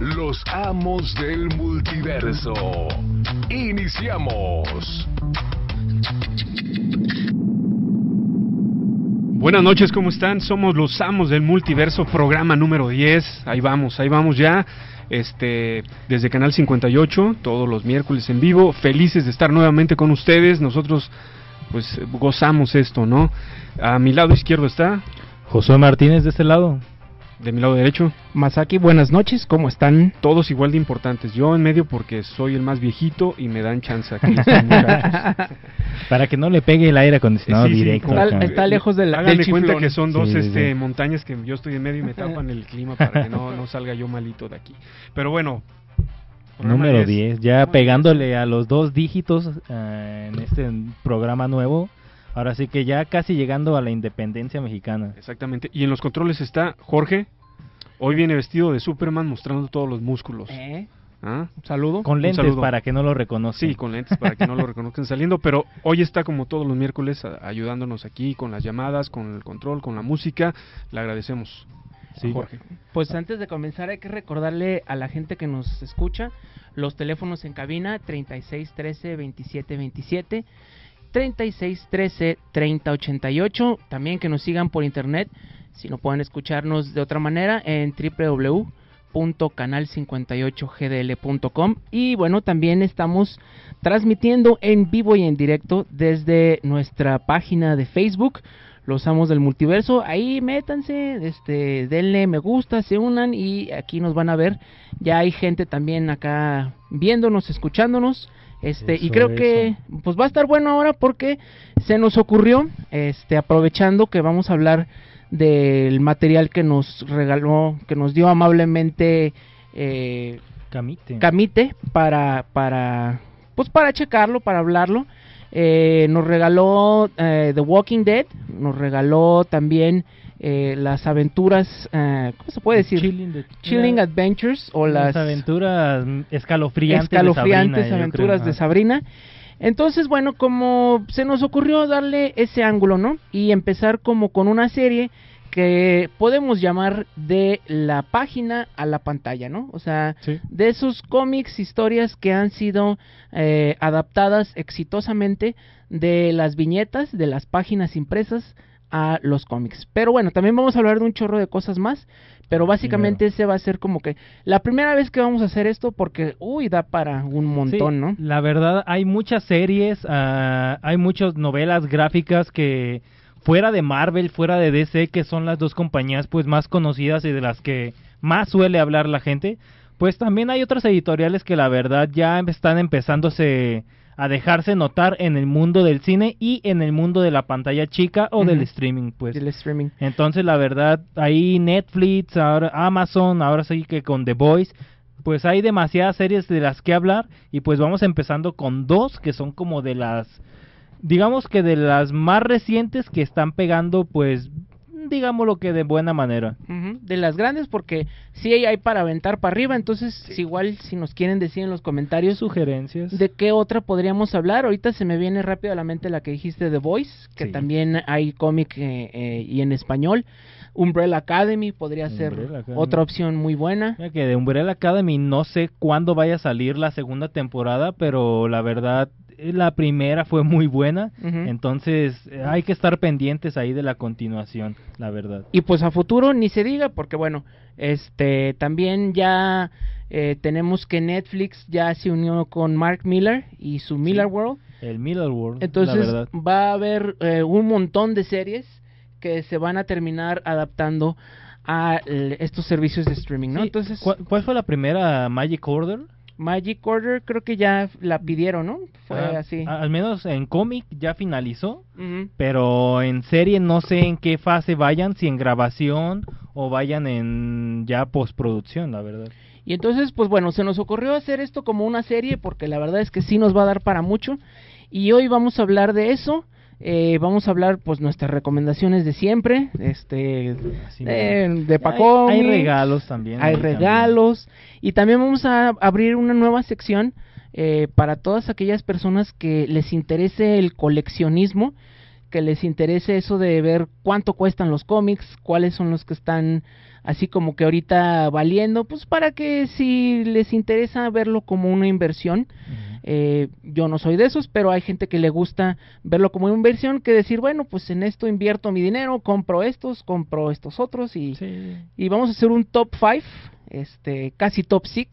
Los amos del multiverso. Iniciamos. Buenas noches, ¿cómo están? Somos los amos del multiverso, programa número 10. Ahí vamos, ahí vamos ya. Este, desde Canal 58, todos los miércoles en vivo. Felices de estar nuevamente con ustedes. Nosotros, pues, gozamos esto, ¿no? A mi lado izquierdo está. Josué Martínez de este lado. De mi lado derecho. Masaki, buenas noches, ¿cómo están? Todos igual de importantes. Yo en medio porque soy el más viejito y me dan chance aquí. Para que no le pegue el aire acondicionado Sí, sí, directo. Está, está lejos del, del Háganme cuenta que son dos Sí, este, sí. montañas que yo estoy en medio y me tapan el clima para que no, no salga yo malito de aquí. Pero bueno. Número 10, ya pegándole a los dos dígitos eh, en este programa nuevo. Ahora sí que ya casi llegando a la independencia mexicana. Exactamente. Y en los controles está Jorge. Hoy viene vestido de Superman mostrando todos los músculos. ¿Eh? ¿Ah? Un saludo. Con Un lentes saludo. para que no lo reconozcan. Sí, con lentes para que no lo reconozcan saliendo, pero hoy está como todos los miércoles a- ayudándonos aquí con las llamadas, con el control, con la música. Le agradecemos. Sí. Jorge. Pues antes de comenzar hay que recordarle a la gente que nos escucha los teléfonos en cabina 3613 2727 3613 3088 también que nos sigan por internet si no pueden escucharnos de otra manera en www.canal58gdl.com y bueno también estamos transmitiendo en vivo y en directo desde nuestra página de Facebook los amos del multiverso, ahí métanse, este, denle me gusta, se unan y aquí nos van a ver. Ya hay gente también acá viéndonos, escuchándonos. Este, y Eso, creo que pues va a estar bueno ahora porque se nos ocurrió, este, aprovechando que vamos a hablar del material que nos regaló, que nos dio amablemente eh, Camite. Camite para para pues para checarlo, para hablarlo. Eh, nos regaló eh, The Walking Dead, nos regaló también eh, las aventuras, eh, ¿cómo se puede decir? Chilling, de- Chilling la- Adventures o las las aventuras escalofriantes, escalofriantes de Sabrina, aventuras creo. de. Sabrina. Entonces, bueno, como se nos ocurrió darle ese ángulo, ¿no? Y empezar como con una serie que podemos llamar de la página a la pantalla, ¿no? O sea, Sí. de esos cómics, historias que han sido eh, adaptadas exitosamente de las viñetas, de las páginas impresas a los cómics. Pero bueno, también vamos a hablar de un chorro de cosas más, pero básicamente ese va a ser como que la primera vez que vamos a hacer esto porque, uy, da para un montón, Sí, ¿no? La verdad, hay muchas series, ah, hay muchas novelas gráficas que fuera de Marvel, fuera de DC, que son las dos compañías pues más conocidas y de las que más suele hablar la gente, pues también hay otras editoriales que la verdad ya están empezándose a dejarse notar en el mundo del cine y en el mundo de la pantalla chica o del streaming, pues. Del streaming. Entonces, la verdad, ahí Netflix, ahora Amazon, ahora sí que con The Voice, pues hay demasiadas series de las que hablar y pues vamos empezando con dos que son como de las, digamos que de las más recientes que están pegando, pues, digámoslo que de buena manera. De las grandes porque sí hay, para aventar para arriba, entonces igual si nos quieren decir en los comentarios Sugerencias. ¿De qué otra podríamos hablar? Ahorita se me viene rápido a la mente la que dijiste The Voice, que Sí. también hay cómic eh, eh, y en español. Umbrella Academy podría ser Academy. otra opción muy buena. Mira que de Umbrella Academy no sé cuándo vaya a salir la segunda temporada, pero la verdad eh, la primera fue muy buena, entonces eh, hay que estar pendientes ahí de la continuación, la verdad. Y pues a futuro ni se diga, porque bueno, este también ya eh, tenemos que Netflix ya se unió con Mark Miller y su Miller World. El Middle World, la Entonces verdad. va a haber eh, un montón de series que se van a terminar adaptando a estos servicios de streaming, ¿no? Sí, Entonces, ¿cuál, cuál fue la primera Magic Order? Magic Order creo que ya la pidieron, ¿no? Fue Ah, así. Al menos en cómic ya finalizó, pero en serie no sé en qué fase vayan, si en grabación o vayan en ya postproducción, la verdad. Y entonces, pues bueno, se nos ocurrió hacer esto como una serie porque la verdad es que sí nos va a dar para mucho. Y hoy vamos a hablar de eso. Eh, vamos a hablar, pues, nuestras recomendaciones de siempre. Este, de, mero. de hay, Pacomics, hay regalos también. Hay también. regalos. Y también vamos a abrir una nueva sección eh, para todas aquellas personas que les interese el coleccionismo, que les interese eso de ver cuánto cuestan los cómics, cuáles son los que están así como que ahorita valiendo, pues para que si les interesa verlo como una inversión. Eh, yo no soy de esos, pero hay gente que le gusta verlo como una inversión, que decir, bueno, pues en esto invierto mi dinero, compro estos, compro estos otros y, Sí. y vamos a hacer un top 5, este, casi top 6,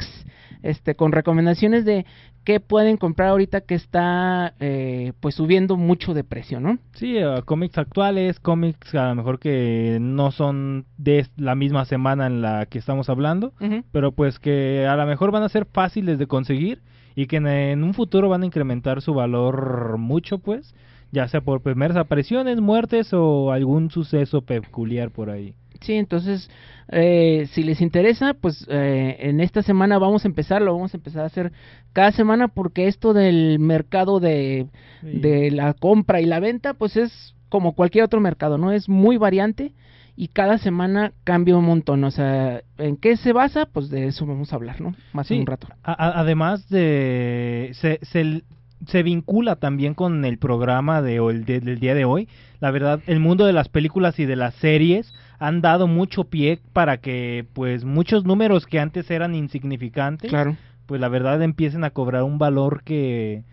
este, con recomendaciones de qué pueden comprar ahorita que está eh, pues subiendo mucho de precio, ¿no? Sí, eh, cómics actuales, cómics a lo mejor que no son de la misma semana en la que estamos hablando, pero pues que a lo mejor van a ser fáciles de conseguir y que en, un futuro van a incrementar su valor mucho, pues, ya sea por primeras apariciones, muertes o algún suceso peculiar por ahí. Sí, entonces, eh, si les interesa, pues eh, en esta semana vamos a empezar, lo vamos a empezar a hacer cada semana porque esto del mercado de, Sí. de la compra y la venta, pues es como cualquier otro mercado, ¿no? Es muy variante y cada semana cambia un montón. O sea, ¿en qué se basa? Pues de eso vamos a hablar, ¿no? Más Sí, en un rato. a- además de se, se, se vincula también con el programa de, hoy- de- del día de hoy. La verdad, el mundo de las películas y de las series han dado mucho pie para que pues muchos números que antes eran insignificantes, Claro. pues la verdad empiecen a cobrar un valor que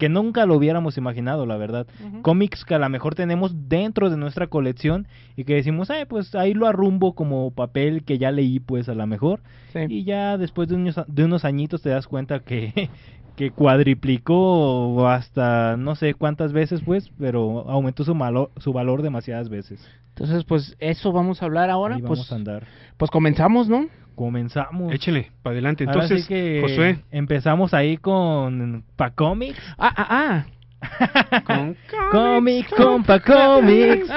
que nunca lo hubiéramos imaginado, la verdad. Cómics que a lo mejor tenemos dentro de nuestra colección y que decimos, "Ay, pues ahí lo arrumbo como papel que ya leí, pues a lo mejor." Sí. Y ya después de unos, de unos añitos te das cuenta que, que cuadriplicó hasta no sé cuántas veces, pues, pero aumentó su, malo- su valor demasiadas veces. Entonces, pues eso vamos a hablar ahora. Ahí vamos Pues, a andar. pues comenzamos, ¿no? Comenzamos. Échele, para adelante. Ahora sí Entonces, que Josué, empezamos ahí con Pacomics. Ah, ah, ah. con Comics, compa, comics.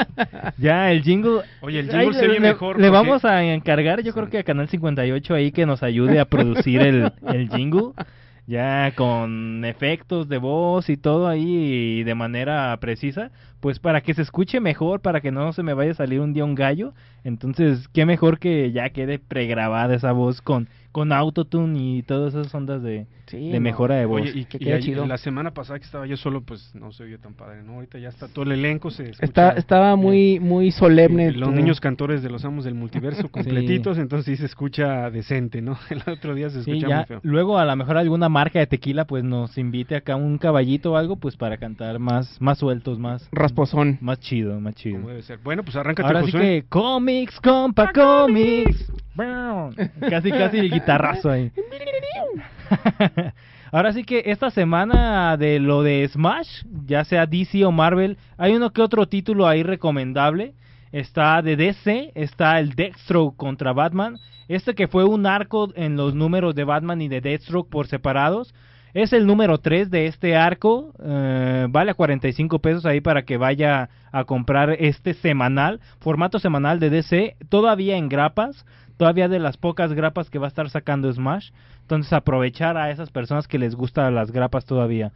Ya, el jingle. Oye, el jingle se le, oye mejor. le porque- vamos a encargar, yo creo que a Canal 58 ahí que nos ayude a producir el, el jingle. Ya con efectos de voz y todo ahí de manera precisa. Pues para que se escuche mejor, para que no se me vaya a salir un día un gallo. Entonces, qué mejor que ya quede pregrabada esa voz con, con autotune y todas esas ondas de, Sí, de no. mejora de voz. Oye, y, que y chido. la semana pasada que estaba yo solo, pues no se oye tan padre, ¿no? Ahorita ya está todo el elenco, se escucha, Está, estaba muy, muy solemne. eh, los niños cantores de los amos del multiverso completitos, entonces sí se escucha decente, ¿no? El otro día se Sí, escucha ya, muy feo. luego a lo mejor alguna marca de tequila pues nos invite acá un caballito o algo pues para cantar más más sueltos, más Rasposón. más chido, más chido. Como debe ser. Bueno, pues arráncate, Ahora sí que cómics, compa, cómics. casi casi el guitarrazo ahí. Ahora sí que esta semana de lo de Smash, ya sea DC o Marvel, hay uno que otro título ahí recomendable. Está de DC, está el Deathstroke contra Batman. Este que fue un arco en los números de Batman y de Deathstroke por separados. Es el número 3 de este arco. eh, vale a 45 pesos ahí para que vaya a comprar este semanal. Formato semanal de DC. Todavía en grapas. Todavía de las pocas grapas que va a estar sacando Smash. Entonces aprovechar a esas personas que les gustan las grapas todavía.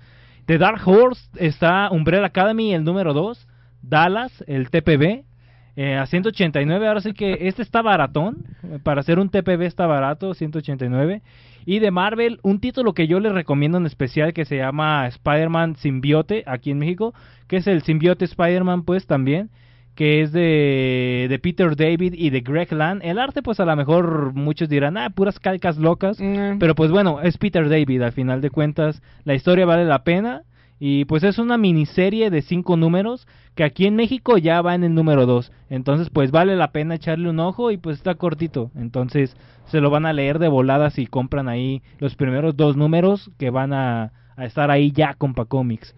De Dark Horse está Umbrella Academy, el número 2. Dallas, el TPB. eh, a 189, ahora sí que este está baratón. Para hacer un TPB está barato, 189. Y de Marvel, un título que yo les recomiendo en especial que se llama Spider-Man Symbiote aquí en México, que es el Symbiote Spider-Man pues también, que es de, de Peter David y de Greg Land. El arte pues a lo mejor muchos dirán, ah, puras calcas locas, Mm, pero pues bueno, es Peter David al final de cuentas, la historia vale la pena. Y pues es una miniserie de cinco números que aquí en México ya va en el número 2. Entonces pues vale la pena echarle un ojo y pues está cortito. Entonces se lo van a leer de volada si compran ahí los primeros dos números que van a, a estar ahí ya con Pacomics.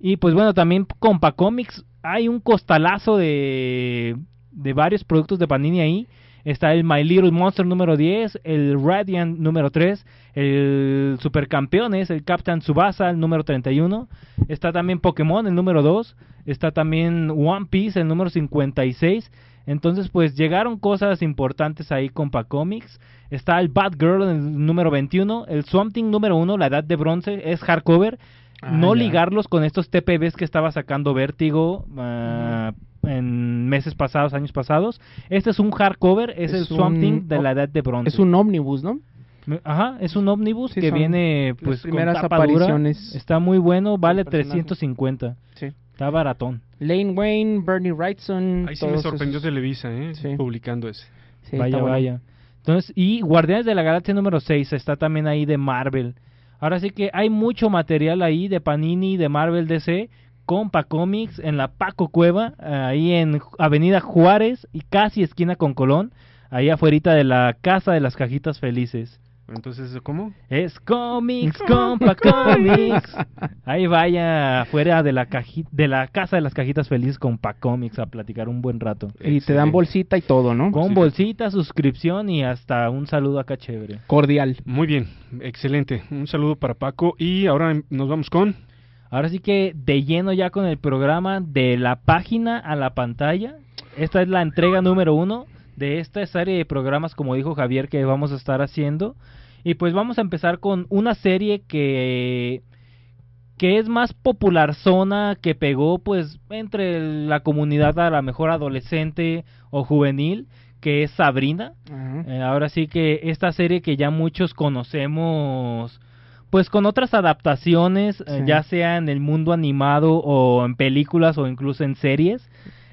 Y pues bueno, también con Pacomics hay un costalazo de, de varios productos de Panini ahí. Está el My Little Monster número 10, el Radiant número 3, el Supercampeones, el Captain Tsubasa, el número 31. Está también Pokémon, el número 2. Está también One Piece, el número 56. Entonces, pues llegaron cosas importantes ahí con Comics. Está el Bad Girl, el número 21. El Swamp Thing número 1, la edad de bronce, es hardcover. Ah, no ya. ligarlos con estos TPBs que estaba sacando Vértigo ah, en meses pasados, años pasados. Este es un hardcover, es, el Es Swamp un- Thing de la edad de bronce. Es un ómnibus, ¿no? Ajá, es un ómnibus Sí, que viene pues con primeras dura. apariciones Está muy bueno, vale del personaje. 350. Sí. Está baratón. Lane Wayne, Bernie Wrightson. Ahí sí me sorprendió esos- Televisa, ¿eh? Sí. Publicando ese. Sí, vaya, bueno. vaya. Entonces, y Guardianes de la Galaxia número 6 está también ahí de Marvel. Ahora sí que hay mucho material ahí de Panini, de Marvel DC, con Comics en la Paco Cueva, ahí en Avenida Juárez y casi esquina con Colón, ahí afuera de la Casa de las Cajitas Felices. Entonces, ¿cómo? Es Comics, compa Comics. Ahí vaya afuera de la caji- de la Casa de las Cajitas Felices con Comics a platicar un buen rato. Y te dan bolsita y todo, ¿no? Con Sí. bolsita, suscripción y hasta un saludo acá chévere. Cordial. Muy bien, excelente. Un saludo para Paco. Y ahora nos vamos con. Ahora sí que de lleno ya con el programa de la página a la pantalla. Esta es la entrega número uno de esta serie de programas, como dijo Javier, que vamos a estar haciendo. Y pues vamos a empezar con una serie que que es más popular zona, que pegó pues entre la comunidad a la mejor adolescente o juvenil, que es Sabrina. Eh, ahora sí que esta serie que ya muchos conocemos, pues con otras adaptaciones, eh, ya sea en el mundo animado o en películas o incluso en series,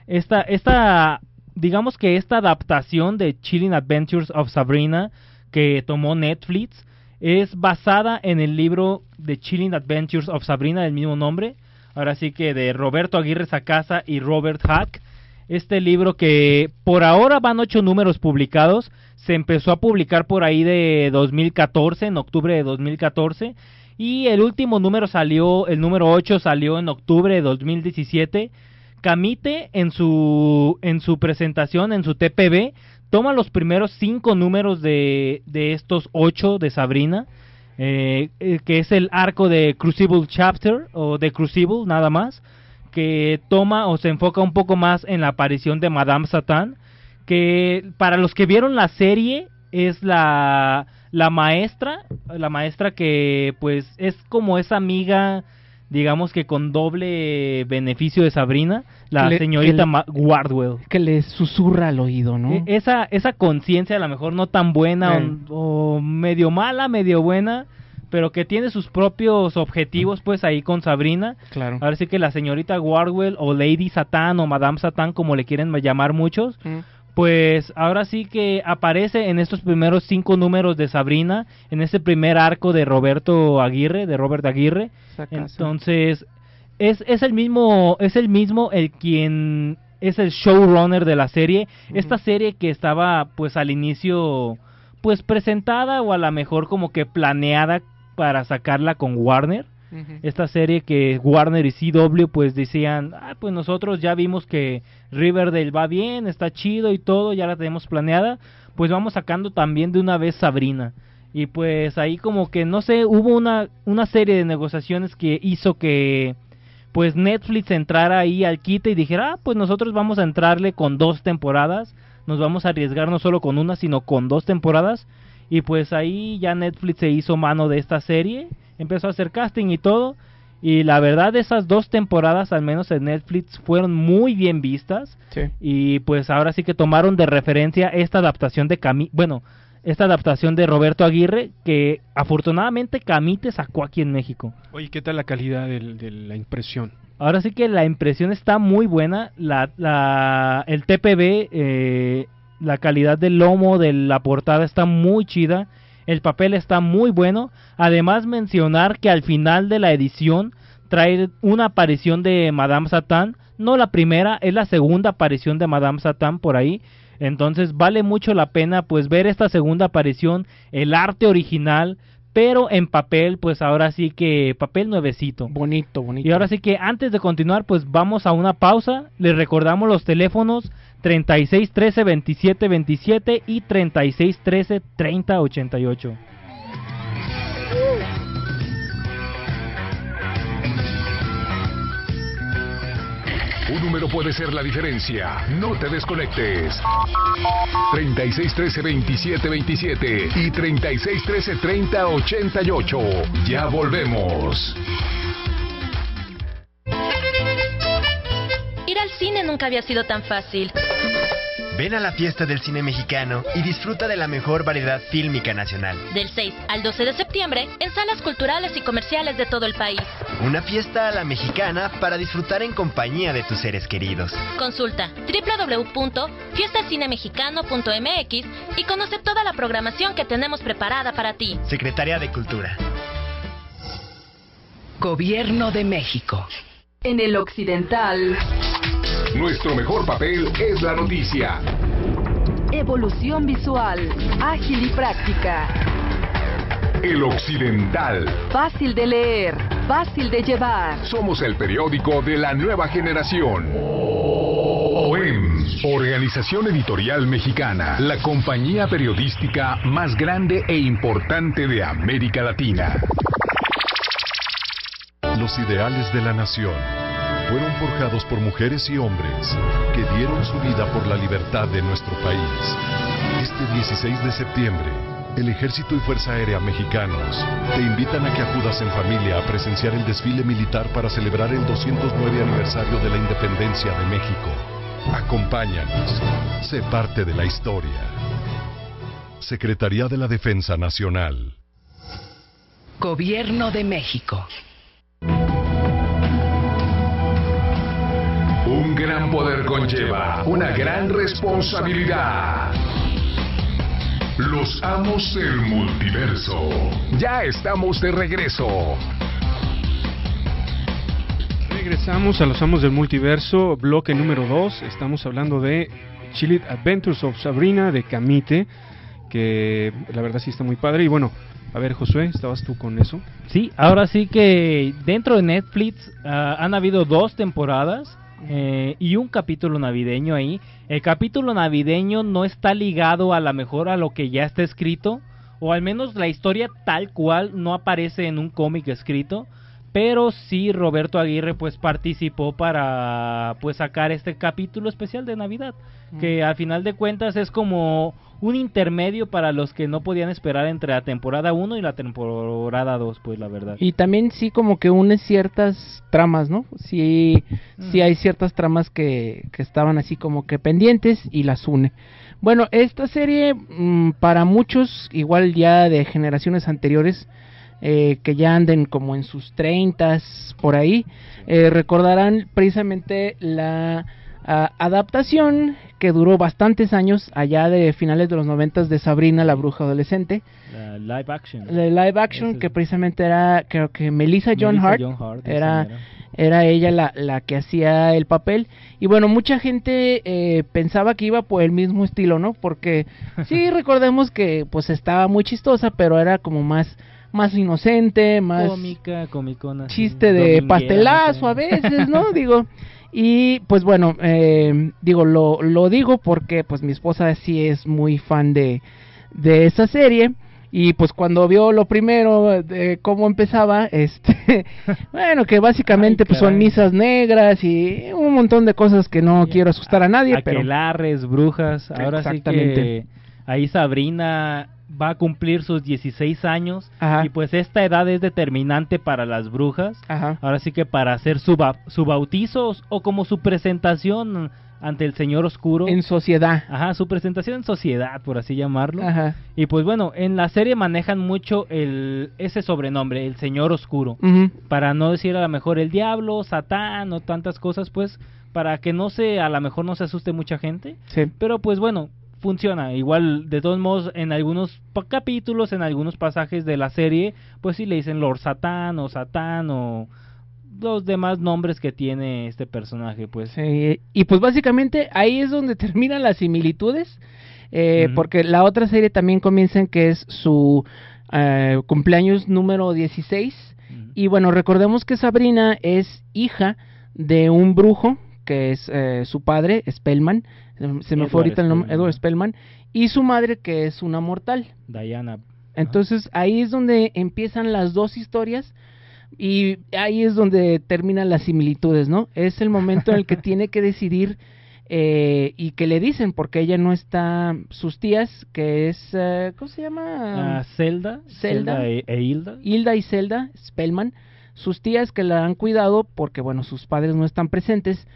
esta, esta, digamos que esta adaptación de Chilling Adventures of Sabrina que tomó Netflix es basada en el libro de Chilling Adventures of Sabrina del mismo nombre, ahora sí que de Roberto Aguirre Sacasa y Robert Hack. Este libro que por ahora van ocho números publicados, se empezó a publicar por ahí de 2014, en octubre de 2014, y el último número salió, el número 8 salió en octubre de 2017. Camite en su, en su presentación, en su TPB, toma los primeros cinco números de, de estos ocho de Sabrina, eh, eh, que es el arco de Crucible Chapter, o de Crucible nada más, que toma o se enfoca un poco más en la aparición de Madame Satan, que para los que vieron la serie es la, la maestra, la maestra que pues es como esa amiga, digamos que con doble beneficio de Sabrina, la le- señorita que le- Ma- Wardwell. Que le susurra al oído, ¿no? E- Esa, esa conciencia a lo mejor no tan buena Eh. o, o medio mala, medio buena, pero que tiene sus propios objetivos pues ahí con Sabrina. claro. Ahora sí que la señorita Wardwell o Lady Satan o Madame Satan como le quieren llamar muchos, Mm. Pues ahora sí que aparece en estos primeros cinco números de Sabrina, en ese primer arco de Roberto Aguirre, de Robert Aguirre. Entonces, es, es el mismo, es el mismo el quien es el showrunner de la serie. Esta serie que estaba pues al inicio pues presentada o a lo mejor como que planeada para sacarla con Warner. Esta serie que Warner y CW pues decían, ah, pues nosotros ya vimos que Riverdale va bien, está chido y todo, ya la tenemos planeada, pues vamos sacando también de una vez Sabrina. Y pues ahí como que no sé, hubo una, una serie de negociaciones que hizo que pues Netflix entrara ahí al quite y dijera, ah, pues nosotros vamos a entrarle con dos temporadas, nos vamos a arriesgar no solo con una, sino con dos temporadas. Y pues ahí ya Netflix se hizo mano de esta serie, empezó a hacer casting y todo. Y la verdad, esas dos temporadas, al menos en Netflix, fueron muy bien vistas. Sí. Y pues ahora sí que tomaron de referencia esta adaptación de Cami, bueno, esta adaptación de Roberto Aguirre, que afortunadamente Camite sacó aquí en México. Oye, ¿qué tal la calidad del- de la impresión? Ahora sí que la impresión está muy buena. La, la, el TPB, eh, la calidad del lomo de la portada está muy chida. El papel está muy bueno. Además mencionar que al final de la edición trae una aparición de Madame Satan. No la primera, es la segunda aparición de Madame Satan por ahí. Entonces vale mucho la pena pues ver esta segunda aparición, el arte original, pero en papel, pues ahora sí que papel nuevecito. Bonito, bonito. Y ahora sí que antes de continuar, pues vamos a una pausa. Les recordamos los teléfonos 36 13 27 27 y 36 13 30 88. Un número puede ser la diferencia. No te desconectes. 3613-2727 y 3613-3088. Ya volvemos. Ir al cine nunca había sido tan fácil. Ven a la fiesta del cine mexicano y disfruta de la mejor variedad fílmica nacional. Del 6 al 12 de septiembre en salas culturales y comerciales de todo el país. Una fiesta a la mexicana para disfrutar en compañía de tus seres queridos. Consulta www.fiestacinemexicano.mx y conoce toda la programación que tenemos preparada para ti. Secretaría de Cultura. Gobierno de México. En el occidental. Nuestro mejor papel es la noticia. Evolución visual, ágil y práctica. El Occidental. Fácil de leer, fácil de llevar. Somos el periódico de la nueva generación. OEM, Organización Editorial Mexicana, la compañía periodística más grande e importante de América Latina. Los ideales de la nación fueron forjados por mujeres y hombres que dieron su vida por la libertad de nuestro país. Este 16 de septiembre, el Ejército y Fuerza Aérea Mexicanos te invitan a que acudas en familia a presenciar el desfile militar para celebrar el 209 aniversario de la independencia de México. Acompáñanos, sé parte de la historia. Secretaría de la Defensa Nacional. Gobierno de México. Un gran poder conlleva una gran responsabilidad. Los amos del multiverso. Ya estamos de regreso. Regresamos a los amos del multiverso, bloque número 2. Estamos hablando de Chillit Adventures of Sabrina de Camite, que la verdad sí está muy padre. Y bueno, a ver, Josué, ¿estabas tú con eso? Sí, ahora sí que dentro de Netflix ah, han habido dos temporadas eh, y un capítulo navideño ahí. El capítulo navideño no está ligado a la mejor a lo que ya está escrito, o al menos la historia tal cual no aparece en un cómic escrito, pero sí Roberto Aguirre pues participó para pues sacar este capítulo especial de Navidad, que al final de cuentas es como un intermedio para los que no podían esperar entre la temporada 1 y la temporada 2, pues la verdad. Y también sí como que une ciertas tramas, ¿no? Sí, sí hay ciertas tramas que, que estaban así como que pendientes y las une. Bueno, esta serie mm, para muchos, igual ya de generaciones anteriores, eh, que ya anden como en sus treintas por ahí, eh, recordarán precisamente la ah, adaptación que duró bastantes años allá de finales de los noventas de Sabrina la bruja adolescente, La live action. la live action que precisamente era creo que Melissa John Melissa Hart, era era ella la, la que hacía el papel. Y bueno mucha gente eh, pensaba que iba por el mismo estilo no porque sí recordemos que pues estaba muy chistosa pero era como más más inocente más cómica, comicona. chiste de pastelazo a veces no digo y pues bueno eh, digo lo, lo digo porque pues mi esposa sí es muy fan de de esa serie. Y pues cuando vio lo primero de cómo empezaba este bueno que básicamente Ay, pues son misas negras y un montón de cosas que no quiero asustar a nadie pero Aquelarres, brujas. Ahora sí que ahí Sabrina va a cumplir sus 16 años Ajá. y pues esta edad es determinante para las brujas. Ajá. Ahora sí que para hacer su, ba- su bautizo o como su presentación ante el Señor Oscuro. en sociedad Ajá, su presentación en sociedad, por así llamarlo. Ajá. Y pues bueno, en la serie manejan mucho el ese sobrenombre, el Señor Oscuro Ujú. para no decir a lo mejor el diablo, Satán o tantas cosas, pues para que no se, a lo mejor no se asuste mucha gente. sí Pero pues bueno, funciona. Igual, de todos modos, en algunos capítulos, en algunos pasajes de la serie, pues sí le dicen Lord Satán o Satán o los demás nombres que tiene este personaje, pues. Sí, y pues básicamente ahí es donde terminan las similitudes, eh, porque la otra serie también comienza en que es su eh, cumpleaños número 16, Ujú. y bueno, recordemos que Sabrina es hija de un brujo, que es eh, su padre, Spellman, se me fue ahorita el nombre. Edward Spellman, y su madre que es una mortal. Diana. Entonces ahí es donde empiezan las dos historias y ahí es donde terminan las similitudes, ¿no? Es el momento en el que tiene que decidir eh, y que le dicen porque ella no está, sus tías, que es, eh, ¿cómo se llama? Ah, Zelda. Zelda. e, e Hilda. Hilda y Zelda Spellman, sus tías que la han cuidado porque, bueno, sus padres no están presentes.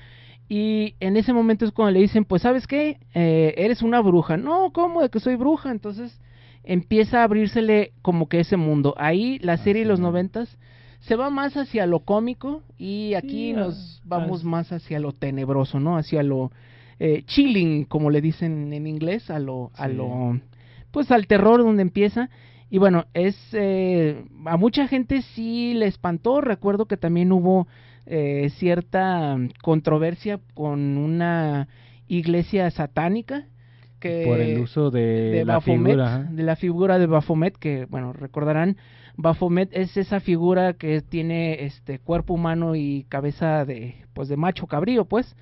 Y en ese momento es cuando le dicen, pues, ¿sabes qué? Eh, eres una bruja. No, ¿cómo? De que soy bruja. Entonces empieza a abrírsele como que ese mundo. Ahí la serie de los noventas se va más hacia lo cómico y aquí Sí, nos ah, vamos ah, más hacia lo tenebroso, ¿no? Hacia lo eh, chilling, como le dicen en inglés, a lo, a lo, pues al terror donde empieza. Y bueno, es eh, a mucha gente sí le espantó. Recuerdo que también hubo eh, cierta controversia con una iglesia satánica que por el uso de, de la Baphomet, figura. de la figura de Baphomet, que bueno, recordarán, Baphomet es esa figura que tiene este cuerpo humano y cabeza de pues de macho cabrío, pues.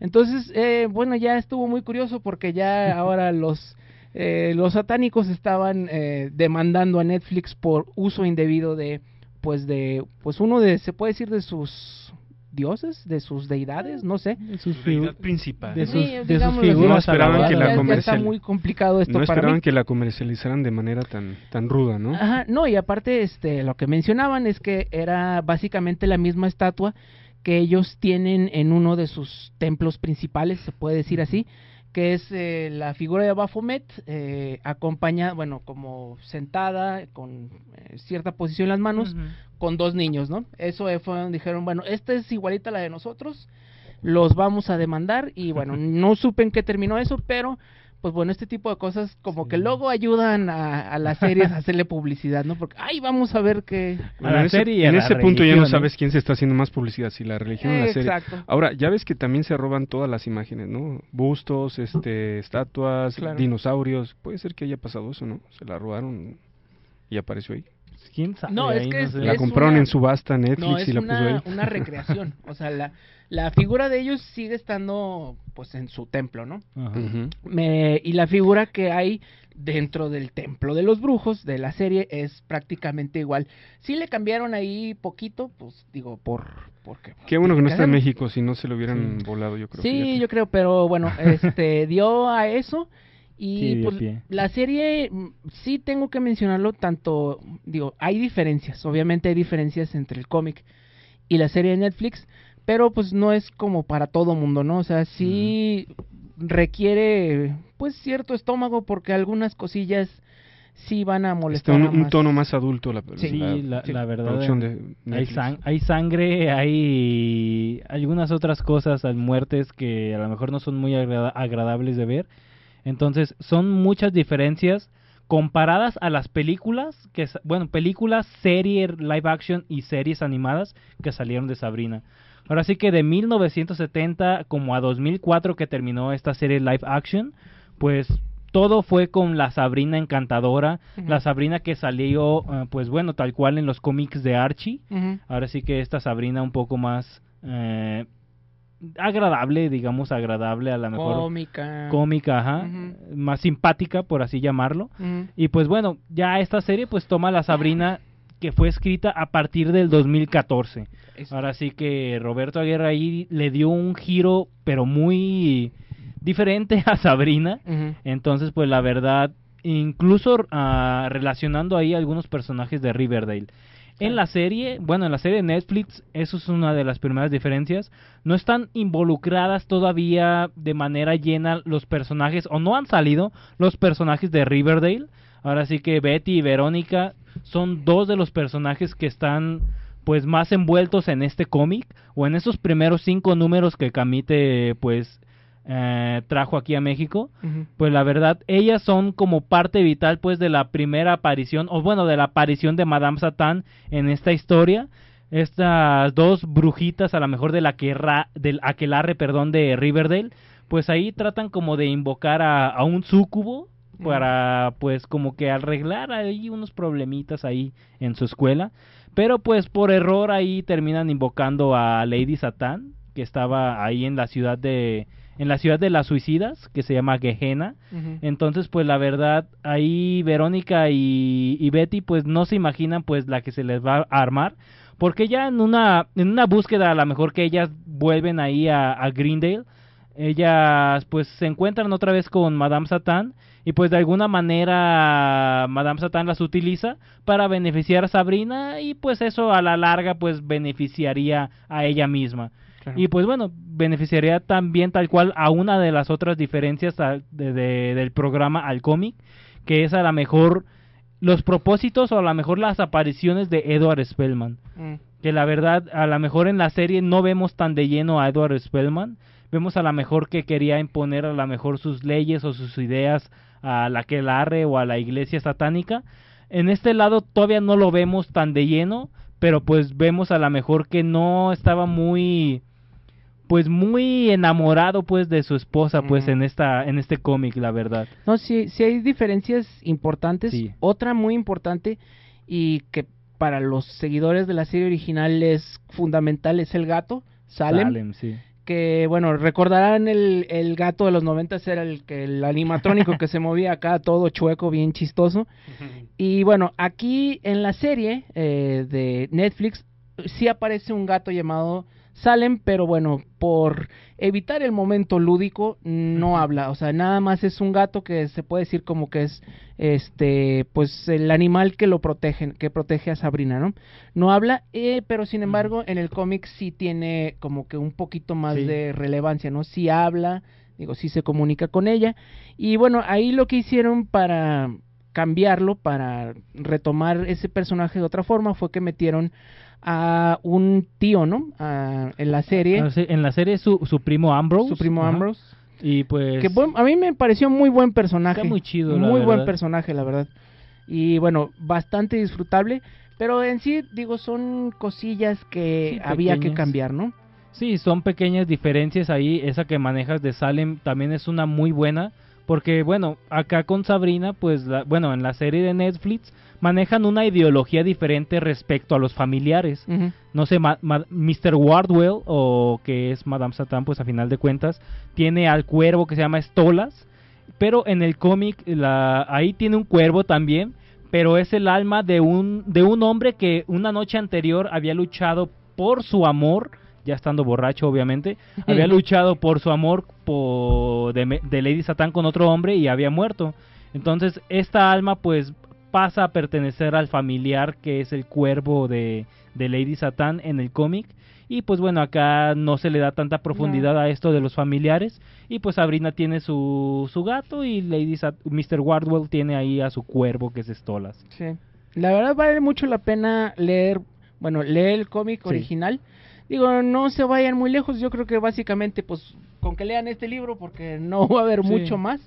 Entonces, eh, bueno, ya estuvo muy curioso porque ya ahora los eh, los satánicos estaban eh, demandando a Netflix por uso indebido de pues de pues uno de se puede decir de sus dioses, de sus deidades, no sé. De sus Deidad principal. de sus- Sí, de sus figuras No esperaban que la está muy complicado esto No para esperaban mí. que la comercializaran de manera tan, tan ruda, ¿no? Ajá, no, y aparte este lo que mencionaban es que era básicamente la misma estatua que ellos tienen en uno de sus templos principales, se puede decir así, que es eh, la figura de Baphomet eh, acompañada, bueno, como sentada con eh, cierta posición en las manos, con dos niños, ¿no? Eso fue donde dijeron, bueno, esta es igualita a la de nosotros, los vamos a demandar y bueno, no supe en qué terminó eso, pero pues bueno, este tipo de cosas como que luego ayudan a, a las series a hacerle publicidad, ¿no? Porque, ay, vamos a ver qué... Bueno, la en ese, serie y a en la ese punto ya no ¿eh? sabes quién se está haciendo más publicidad, si la religión o la serie. Exacto. Ahora, ya ves que también se roban todas las imágenes, ¿no? Bustos, este, estatuas, Claro. dinosaurios. Puede ser que haya pasado eso, ¿no? Se la robaron y apareció ahí. ¿Quién sabe? No, es sé. La es compraron una- en subasta Netflix No, es y la puso ahí. una, una recreación. O sea, la, la figura de ellos sigue estando pues en su templo, ¿no? Ajá. Ujú. Me- y la figura que hay dentro del templo de los brujos de la serie es prácticamente igual. Sí le cambiaron ahí poquito, pues digo, por... Porque, Qué bueno que no ¿qué está en? México, si no se lo hubieran volado, yo creo. Sí, fíjate. yo creo, pero bueno, este dio a eso y Sí, pues, la serie mm, sí tengo que mencionarlo tanto, digo, hay diferencias, obviamente hay diferencias entre el cómic y la serie de Netflix, pero pues no es como para todo mundo, ¿no? O sea, sí requiere pues cierto estómago porque algunas cosillas sí van a Está molestar un, a un más. tono más adulto la, Sí, Sí, la, sí, la verdad. producción de Hay, Netflix. sang- hay sangre, hay algunas otras cosas, hay muertes que a lo mejor no son muy agrada- agradables de ver. Entonces, son muchas diferencias comparadas a las películas, que bueno, películas, series live action y series animadas que salieron de Sabrina. Ahora sí que de 1970 como a 2004 que terminó esta serie live action, pues todo fue con la Sabrina encantadora, la Sabrina que salió, eh, pues bueno, tal cual en los cómics de Archie. Ahora sí que esta Sabrina un poco más eh, agradable, digamos agradable, a lo mejor Cómica. cómica, ajá, más simpática, por así llamarlo. Y pues bueno, ya esta serie pues toma la Sabrina que fue escrita a partir del 2014. Es- Ahora sí que Roberto Aguirre ahí le dio un giro, pero muy diferente a Sabrina. Entonces, pues la verdad, incluso ah, relacionando ahí algunos personajes de Riverdale. En la serie, bueno, en la serie de Netflix, eso es una de las primeras diferencias. No están involucradas todavía de manera llena los personajes, o no han salido los personajes de Riverdale. Ahora sí que Betty y Verónica son dos de los personajes que están pues más envueltos en este cómic o en esos primeros cinco números que Camite pues eh, trajo aquí a México. Pues la verdad ellas son como parte vital pues de la primera aparición o bueno de la aparición de Madame Satán en esta historia. Estas dos brujitas a lo mejor de la que del aquelarre perdón de Riverdale pues ahí tratan como de invocar a, a un súcubo para pues como que arreglar ahí unos problemitas ahí en su escuela pero pues por error ahí terminan invocando a Lady Satán que estaba ahí en la ciudad de en la ciudad de las suicidas, que se llama Gehenna. Entonces, pues la verdad, ahí Verónica y, y Betty, pues no se imaginan pues la que se les va a armar, porque ya en una, en una búsqueda, a lo mejor que ellas vuelven ahí a, a Greendale, ellas pues se encuentran otra vez con Madame Satán y pues de alguna manera Madame Satán las utiliza para beneficiar a Sabrina y pues eso a la larga pues beneficiaría a ella misma. Y pues bueno, beneficiaría también tal cual a una de las otras diferencias de- de- del programa al cómic, que es a lo mejor los propósitos o a lo mejor las apariciones de Edward Spellman. Mm. Que la verdad, a lo mejor en la serie no vemos tan de lleno a Edward Spellman. Vemos a lo mejor que quería imponer a lo mejor sus leyes o sus ideas a la Quelarre o a la iglesia satánica. En este lado todavía no lo vemos tan de lleno, pero pues vemos a lo mejor que no estaba muy pues muy enamorado pues de su esposa pues en esta en este cómic la verdad No, sí, sí hay diferencias importantes. Sí. Otra muy importante y que para los seguidores de la serie original es fundamental es el gato, Salem. Salem, sí Que bueno, recordarán el, el gato de los noventas era el que el animatrónico que se movía acá todo chueco, bien chistoso. Y bueno, aquí en la serie eh, de Netflix sí aparece un gato llamado Salem, pero bueno, por evitar el momento lúdico no habla, o sea, nada más es un gato que se puede decir como que es este pues el animal que lo protege, que protege a Sabrina, ¿no? No habla, eh, pero sin embargo en el cómic sí tiene como que un poquito más Sí. de relevancia, ¿no? Sí habla, digo, sí se comunica con ella y bueno, ahí lo que hicieron para cambiarlo, para retomar ese personaje de otra forma, fue que metieron a un tío, ¿no? A- en la serie, Ah, en la serie su, su primo Ambrose su primo ajá, Ambrose. y pues Que a mí me pareció muy buen personaje. Está muy chido, la Muy buen personaje, la verdad. Y bueno, bastante disfrutable. Pero en sí, digo, son cosillas que Sí, había que cambiar, ¿no? Sí, son pequeñas diferencias ahí. Esa que manejas de Salem también es una muy buena. Porque, bueno, acá con Sabrina, pues, la- bueno, en la serie de Netflix manejan una ideología diferente respecto a los familiares. No sé, ma- ma- Mr. Wardwell, o que es Madame Satán, pues a final de cuentas, tiene al cuervo que se llama Stolas. Pero en el cómic, la, ahí tiene un cuervo también. Pero es el alma de un, de un hombre que una noche anterior había luchado por su amor, ya estando borracho obviamente, había luchado por su amor por, de, de Lady Satán con otro hombre y había muerto. Entonces esta alma pues pasa a pertenecer al familiar que es el cuervo de, de Lady Satán en el cómic. Y pues bueno, acá no se le da tanta profundidad a esto de los familiares. Y pues Sabrina tiene su, su gato y Lady Sat- Mr. Wardwell tiene ahí a su cuervo que es Stolas. Sí. La verdad vale mucho la pena leer, bueno, leer el cómic Sí. original. Digo, no se vayan muy lejos, yo creo que básicamente pues con que lean este libro porque no va a haber Sí. mucho más.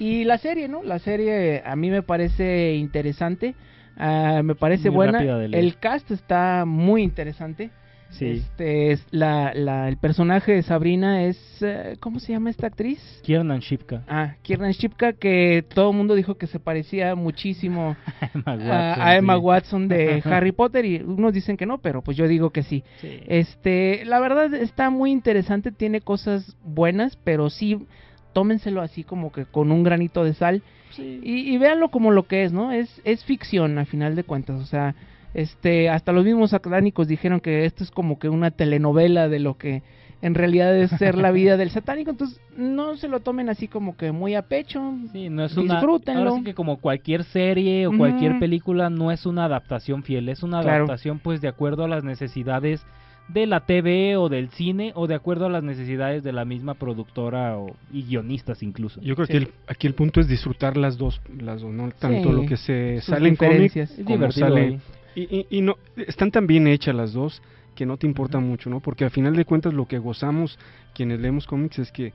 Y la serie, ¿no? La serie a mí me parece interesante, ah, me parece Muy buena. El cast está muy interesante. Sí. Este es la, la el personaje de Sabrina es eh, ¿cómo se llama esta actriz? Kiernan Shipka. Ah, Kiernan Shipka que todo el mundo dijo que se parecía muchísimo Emma a, Emma sí. Watson de Harry Potter y unos dicen que no, pero pues yo digo que sí. Sí. Este, la verdad está muy interesante, tiene cosas buenas, pero sí tómenselo así como que con un granito de sal y, y véanlo como lo que es, ¿no? Es es ficción a final de cuentas, o sea, este, hasta los mismos satánicos dijeron que esto es como que una telenovela de lo que en realidad es ser la vida del satánico, entonces no se lo tomen así como que muy a pecho. Sí, no es una. Disfrútenlo. Ahora sí que como cualquier serie o cualquier película, no es una adaptación fiel, es una Claro. adaptación pues de acuerdo a las necesidades de la TV o del cine o de acuerdo a las necesidades de la misma productora o, y guionistas incluso. Yo creo Sí. que el- aquí el punto es disfrutar las dos, las dos, no tanto Sí, lo que se sus sale en cómic como sale y, y- y no están tan bien hechas las dos que no te importa mucho, ¿no? Porque al final de cuentas lo que gozamos quienes leemos cómics es que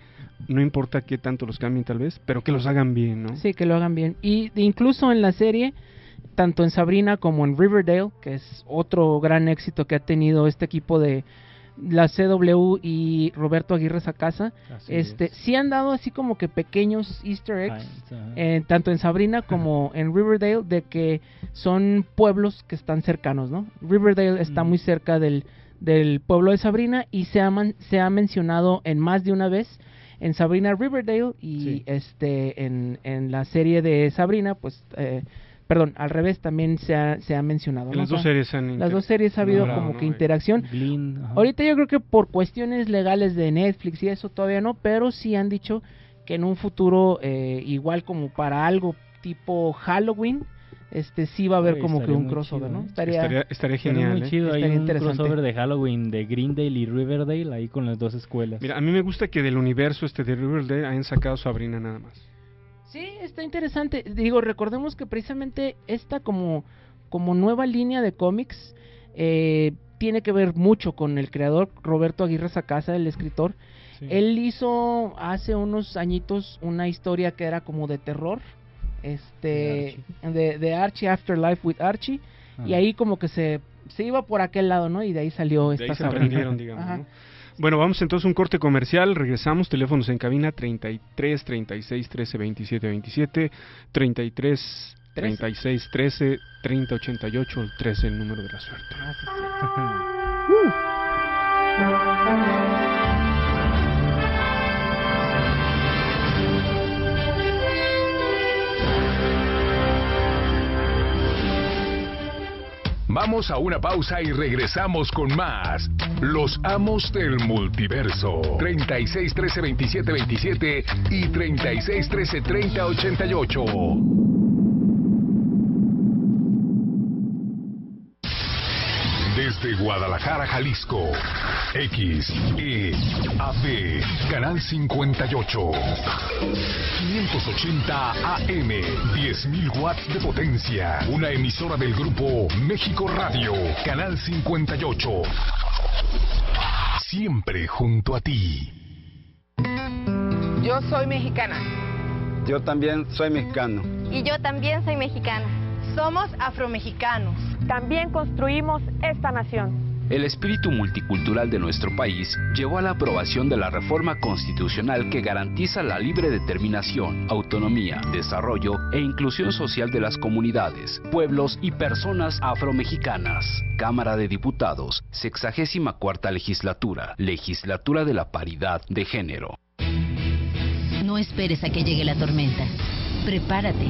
no importa qué tanto los cambien tal vez, pero que los hagan bien, ¿no? Sí, que lo hagan bien. Y de- incluso en la serie, tanto en Sabrina como en Riverdale, que es otro gran éxito que ha tenido este equipo de la CW y Roberto Aguirre Sacasa, Así este, es. sí han dado así como que pequeños easter eggs, Ay, eh, tanto en Sabrina como en Riverdale, de que son pueblos que están cercanos, ¿no? Riverdale está Mm. muy cerca del, del pueblo de Sabrina y se ha, man- se ha mencionado en más de una vez en Sabrina Riverdale y Sí. este en, en la serie de Sabrina, pues, eh, perdón, al revés también se ha, se ha mencionado. Las dos series han las dos series ha habido como ¿no? que Eh, interacción. Ahorita yo creo que por cuestiones legales de Netflix y eso todavía no, pero sí han dicho que en un futuro, eh, igual como para algo tipo Halloween, este sí va a haber Oye, como que un crossover, chido, ¿no? ¿eh? Estaría, Estaría, estaría genial. muy ¿eh? chido, hay Estaría un crossover de Halloween de Greendale y Riverdale ahí con las dos escuelas. Mira, a mí me gusta que del universo este de Riverdale hayan sacado Sabrina nada más. Sí, está interesante. Digo, recordemos que precisamente esta como, como nueva línea de cómics eh, tiene que ver mucho con el creador Roberto Aguirre Sacasa, el escritor. Sí. Él hizo hace unos añitos una historia que era como de terror, este, de, de Archie Afterlife with Archie, y Ah. ahí como que se, se iba por aquel lado, ¿no? Y de ahí salió De esta ahí se Sabrina. aprendieron, digamos. Bueno, vamos entonces a un corte comercial. Regresamos. Teléfonos en cabina 33 36 13 27 27, 33 36 13 30 88, el 13 el número de la suerte. Ah, sí, Vamos a una pausa y regresamos con más. Los amos del multiverso. 36 13 27 27 y 36 13 30 88. Desde Guadalajara, Jalisco. X, E, AB, Canal 58. 580 AM, 10.000 watts de potencia. Una emisora del grupo México Radio, Canal 58. Siempre junto a ti. Yo soy mexicana. Yo también soy mexicano. Y yo también soy mexicana. Somos afromexicanos. También construimos esta nación. El espíritu multicultural de nuestro país llevó a la aprobación de la reforma constitucional que garantiza la libre determinación, autonomía, desarrollo e inclusión social de las comunidades, pueblos y personas afromexicanas. Cámara de Diputados, 64 legislatura, legislatura de la paridad de género. No esperes a que llegue la tormenta. Prepárate.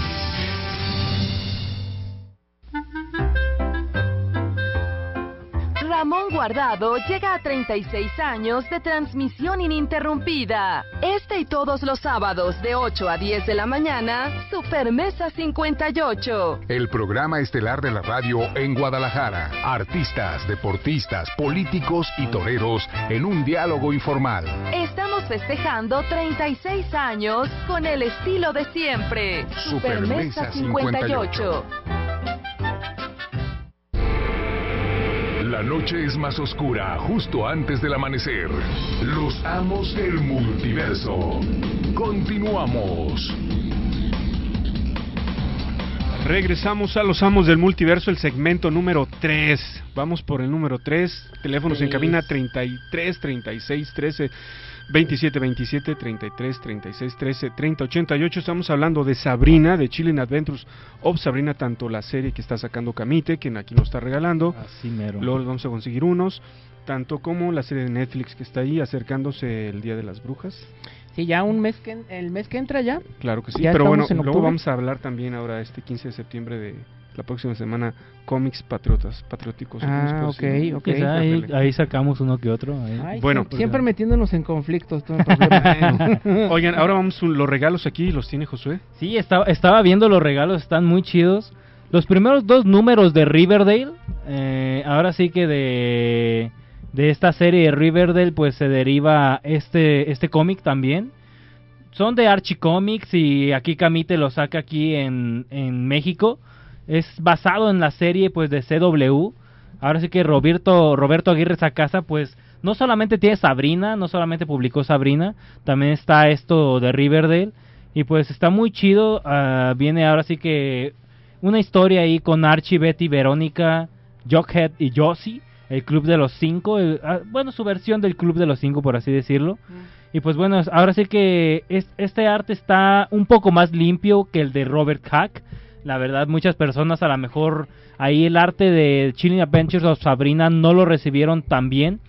Ramón Guardado llega a 36 años de transmisión ininterrumpida. Este y todos los sábados de 8 a 10 de la mañana, Supermesa 58. El programa estelar de la radio en Guadalajara. Artistas, deportistas, políticos y toreros en un diálogo informal. Estamos festejando 36 años con el estilo de siempre. Supermesa 58. La noche es más oscura justo antes del amanecer. Los amos del multiverso. Continuamos. Regresamos a los amos del multiverso, el segmento número 3. Vamos por el número 3. Teléfonos en Tres. cabina 33 36 13 27 27 33 36 13 30 88. Estamos hablando de Sabrina, de Chilling Adventures of Sabrina, tanto la serie que está sacando Camite, quien aquí nos está regalando. Así mero. Luego vamos a conseguir unos. Tanto como la serie de Netflix que está ahí acercándose el Día de las Brujas. Sí, ya un mes que, el mes que entra ya. Claro que sí, Ya pero bueno, luego vamos a hablar también ahora este 15 de septiembre de la próxima semana cómics patriotas, patrióticos. Ah, ok, ok. Ahí, ahí sacamos uno que otro. ahí. Ay, Bueno. siempre, siempre metiéndonos en conflictos. todo el problema. Oigan, ahora vamos a los regalos aquí, los tiene Josué. Sí, estaba, estaba viendo los regalos, están muy chidos. Los primeros dos números de Riverdale, eh, ahora sí que de, de esta serie de Riverdale, pues se deriva este, este cómic también. Son de Archie Comics y aquí Camite lo saca aquí en, en México. Es basado en la serie pues de CW. Ahora sí que Roberto, Roberto Aguirre Sacasa pues no solamente tiene Sabrina, no solamente publicó Sabrina, también está esto de Riverdale. Y pues está muy chido. ah, viene ahora sí que una historia ahí con Archie, Betty, Verónica, Jughead y Josie, el club de los cinco, el- ah, bueno, su versión del club de los cinco, por así decirlo. Y pues bueno, ahora sí que es- este arte está un poco más limpio que el de Robert Hack. La verdad, muchas personas a lo mejor ahí el arte de Chilling Adventures of Sabrina no lo recibieron tan bien.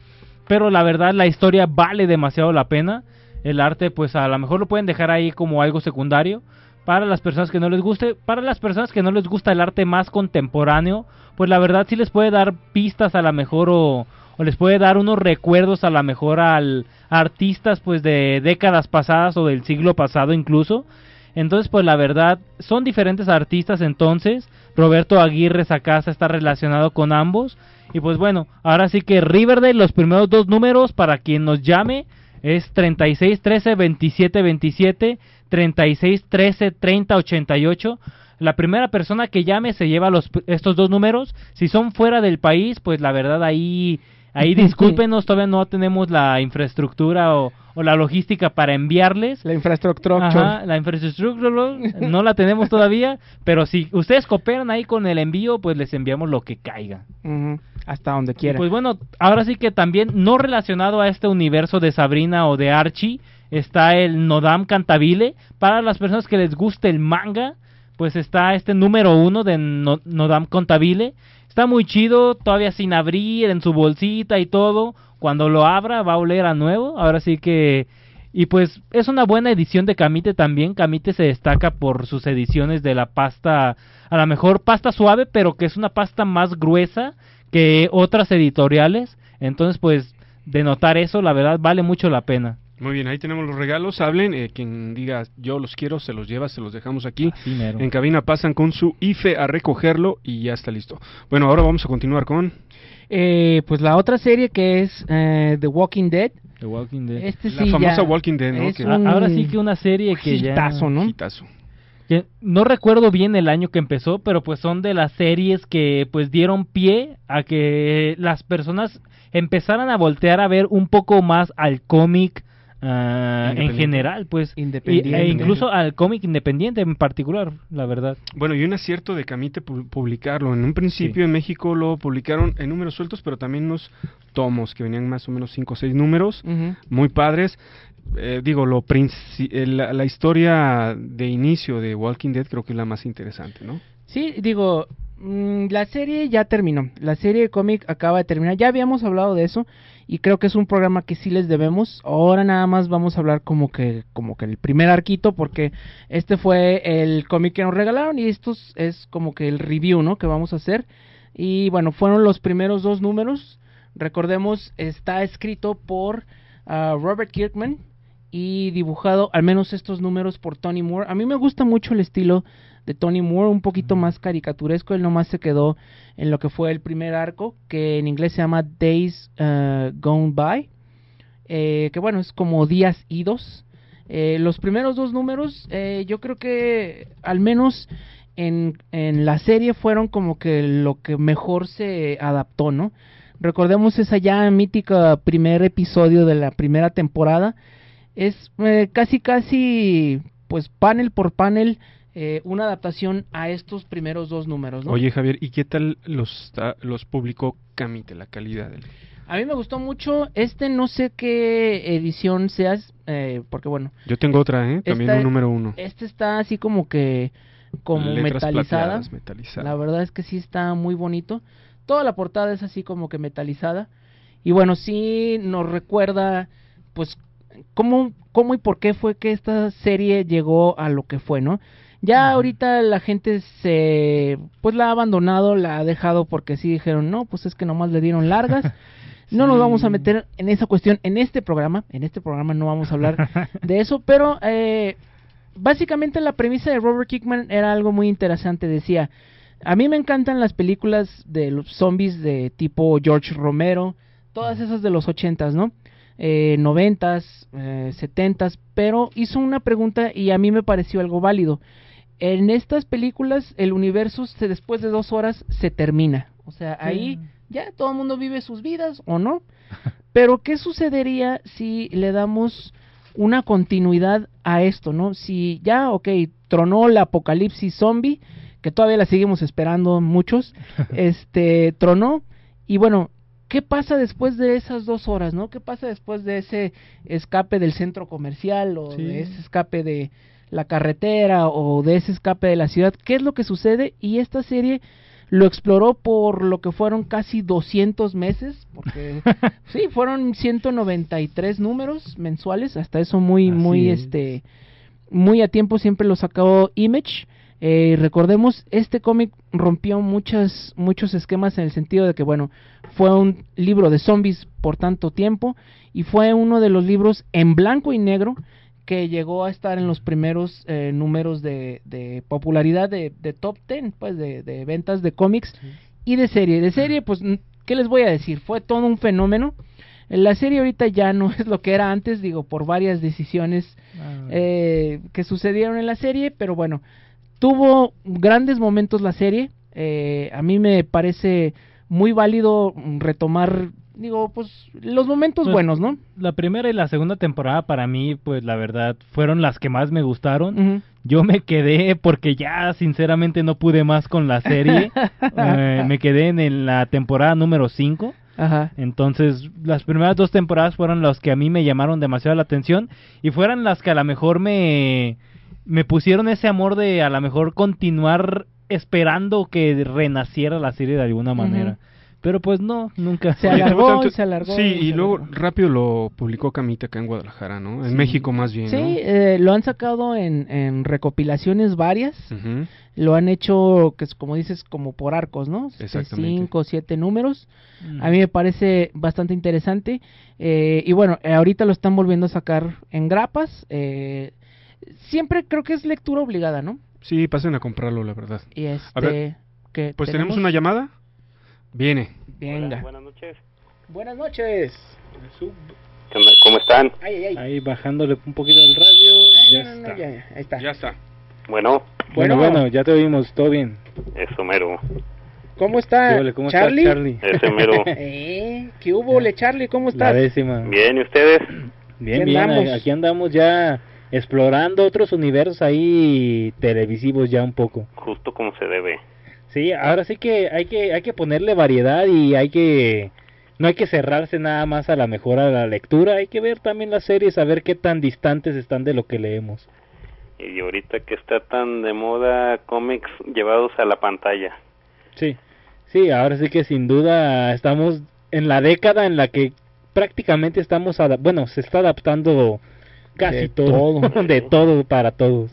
Pero la verdad, la historia vale demasiado la pena. El arte, pues a lo mejor lo pueden dejar ahí como algo secundario. Para las personas que no les guste, para las personas que no les gusta el arte más contemporáneo, pues la verdad sí les puede dar pistas a lo mejor o, o les puede dar unos recuerdos a lo mejor al a artistas pues de décadas pasadas o del siglo pasado incluso. Entonces pues la verdad son diferentes artistas entonces. Roberto Aguirre Sacasa está relacionado con ambos. Y pues bueno, ahora sí que Riverdale, los primeros dos números para quien nos llame es 36 13 27 27 36 13 30 88 la primera persona que llame se lleva los estos dos números si son fuera del país pues la verdad ahí ahí discúlpenos todavía no tenemos la infraestructura o, o la logística para enviarles La infraestructura. Ajá, la infraestructura no la tenemos todavía pero si ustedes cooperan ahí con el envío pues les enviamos lo que caiga Hasta donde y quiera. Pues bueno, ahora sí que también no relacionado a este universo de Sabrina o de Archie está el Nodam Cantabile. Para las personas que les guste el manga, pues está este número uno de No- Nodam Cantabile. Está muy chido, todavía sin abrir, en su bolsita y todo. Cuando lo abra va a oler a nuevo. Ahora sí que... Y pues es una buena edición de Camite también. Camite se destaca por sus ediciones de la pasta, a lo mejor pasta suave, pero que es una pasta más gruesa que otras editoriales. Entonces, pues, de notar eso, la verdad, vale mucho la pena. Muy bien, ahí tenemos los regalos. Hablen, eh, quien diga yo los quiero, se los lleva, se los dejamos aquí. En cabina pasan con su IFE a recogerlo y ya está listo. Bueno, ahora vamos a continuar con Eh, pues la otra serie que es eh, The Walking Dead. The Walking Dead. Este la sí famosa ya Walking Dead, ¿no? es Que- A- un Ahora sí que una serie que ya... hitazo, ¿no? Hitazo. que no recuerdo bien el año que empezó, pero pues son de las series que pues dieron pie a que las personas empezaran a voltear a ver un poco más al cómic ah, en general, pues, y- Independiente. e incluso al cómic independiente en particular, la verdad. Bueno, y un acierto de Camite pu- publicarlo. En un principio en México lo publicaron en números sueltos, pero también unos tomos que venían más o menos 5 o 6 números, muy padres. Eh, digo, lo princi- eh, la, la historia de inicio de Walking Dead creo que es la más interesante, ¿no? Sí, digo, mm, la serie ya terminó. La serie de cómic acaba de terminar. Ya habíamos hablado de eso y creo que es un programa que sí les debemos. Ahora nada más vamos a hablar como que como que el primer arquito porque este fue el cómic que nos regalaron y esto es- como que el review, ¿no? Que vamos a hacer. Y bueno, fueron los primeros dos números. Recordemos, está escrito por ah, Robert Kirkman y dibujado, al menos estos números, por Tony Moore. A mí me gusta mucho el estilo de Tony Moore, un poquito más caricaturesco. Él nomás se quedó en lo que fue el primer arco, que en inglés se llama Days uh, Gone By, eh, que bueno, es como días idos. Eh, los primeros dos números, eh, yo creo que al menos en, en la serie fueron como que lo que mejor se adaptó, ¿no? Recordemos esa ya mítica primer episodio de la primera temporada. Es eh, casi casi pues panel por panel eh, una adaptación a estos primeros dos números, ¿no? Oye, Javier, ¿y qué tal los, los publicó Camite, la calidad del... A mí me gustó mucho. Este no sé qué edición seas, eh, porque bueno, Yo tengo otra, ¿eh? También Esta- un número uno. este está así como que como metalizada. plateadas, metalizadas. La verdad es que sí está muy bonito. Toda la portada es así como que metalizada. Y bueno, sí nos recuerda, pues, cómo, cómo y por qué fue que esta serie llegó a lo que fue, ¿no? Ya ahorita la gente se, pues la ha abandonado, la ha dejado porque sí dijeron, no, pues es que nomás le dieron largas. No nos vamos a meter en esa cuestión en este programa. En este programa no vamos a hablar de eso, pero eh, básicamente la premisa de Robert Kickman era algo muy interesante. Decía, a mí me encantan las películas de los zombies de tipo George Romero, todas esas de los ochentas, ¿no? Eh, noventas, eh, setentas, pero hizo una pregunta y a mí me pareció algo válido. En estas películas el universo se, después de dos horas se termina. O sea, ahí ya todo el mundo vive sus vidas o no. Pero ¿qué sucedería si le damos una continuidad a esto, no? Si ya, ok, tronó el apocalipsis zombie, que todavía la seguimos esperando muchos, este, tronó. Y bueno, ¿qué pasa después de esas dos horas, no? ¿Qué pasa después de ese escape del centro comercial o de ese escape de la carretera o de ese escape de la ciudad? ¿Qué es lo que sucede? Y esta serie lo exploró por lo que fueron casi 200 meses, porque sí, fueron 193 números mensuales, hasta eso muy, muy, este, muy a tiempo siempre lo sacó Image. Eh, recordemos, este cómic rompió muchas, muchos esquemas en el sentido de que, bueno, fue un libro de zombies por tanto tiempo y fue uno de los libros en blanco y negro que llegó a estar en los primeros eh, números de, de popularidad de, de, top 10, pues de, de ventas de cómics y de serie. De serie, pues, ¿qué les voy a decir? Fue todo un fenómeno. La serie ahorita ya no es lo que era antes, digo, por varias decisiones Ah. eh, que sucedieron en la serie, pero bueno, tuvo grandes momentos la serie. Eh, a mí me parece muy válido retomar, digo, pues los momentos Pues, buenos, ¿no? La primera y la segunda temporada para mí, pues la verdad, fueron las que más me gustaron. Yo me quedé porque ya sinceramente no pude más con la serie. Eh, me quedé en, la temporada número 5. Ajá. Entonces, las primeras dos temporadas fueron las que a mí me llamaron demasiado la atención y fueron las que a lo mejor me, me pusieron ese amor de a lo mejor continuar esperando que renaciera la serie de alguna manera. Pero pues no, nunca. Se Oye, alargó, entonces- se alargó. Sí, y se luego alargó. rápido lo publicó Camita acá en Guadalajara, ¿no? En Sí. México más bien, Sí, ¿no? eh, lo han sacado en, en recopilaciones varias. Ujú. Lo han hecho, que es como dices, como por arcos, ¿no? Este, Exactamente. Cinco, siete números. Mm. A mí me parece bastante interesante. Eh, y bueno, eh, ahorita lo están volviendo a sacar en grapas. Eh, siempre creo que es lectura obligada, ¿no? Sí, pasen a comprarlo, la verdad. Y A este, ver, ¿qué pues tenemos una llamada. Viene. Venga. Buenas noches. Buenas noches. ¿Cómo están? Ay, ay, ay. Ahí bajándole un poquito el radio. ya no, no, no, está. ya, ya, ahí está. Ya está. Bueno, Bueno, bueno, ya te oímos, todo bien. eso mero. ¿Cómo está? ¿Cómo estás, Charlie? Charlie? Ese mero. eh, ¿Qué hubo, le Charlie? ¿Cómo La estás? décima. Bien, ¿y ustedes? Bien, bien, andamos. aquí andamos ya explorando otros universos ahí televisivos ya un poco. Justo como se debe. Sí, ahora sí que hay que hay que ponerle variedad y hay que no hay que cerrarse nada más a la mejor a la lectura, hay que ver también las series a ver qué tan distantes están de lo que leemos. Y ahorita que está tan de moda cómics llevados a la pantalla. Sí. Sí, ahora sí que sin duda estamos en la década en la que prácticamente estamos bueno, se está adaptando casi De todo, todo. de todo para todos.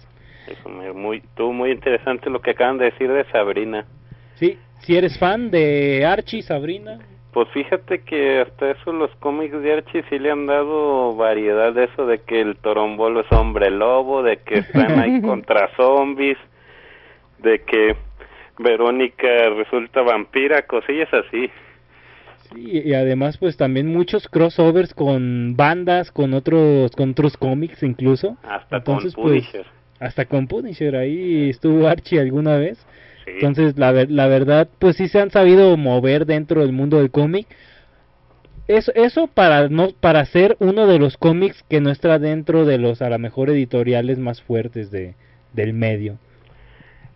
Eso me muy, estuvo muy interesante lo que acaban de decir de Sabrina. Sí, si eres fan de Archie, Sabrina, Pues fíjate que hasta eso los cómics de Archie sí le han dado variedad de eso de que el torombolo es hombre lobo, de que están ahí contra zombies, de que Verónica resulta vampira, cosillas así. Sí, y además pues también muchos crossovers con bandas, con otros con otros cómics incluso. Hasta Entonces, con pues. Hasta con Punisher ahí estuvo Archie alguna vez. Sí. Entonces, la, ver- la verdad, pues sí se han sabido mover dentro del mundo del cómic. Eso, eso para no para ser uno de los cómics que no está dentro de los a lo mejor editoriales más fuertes de del medio.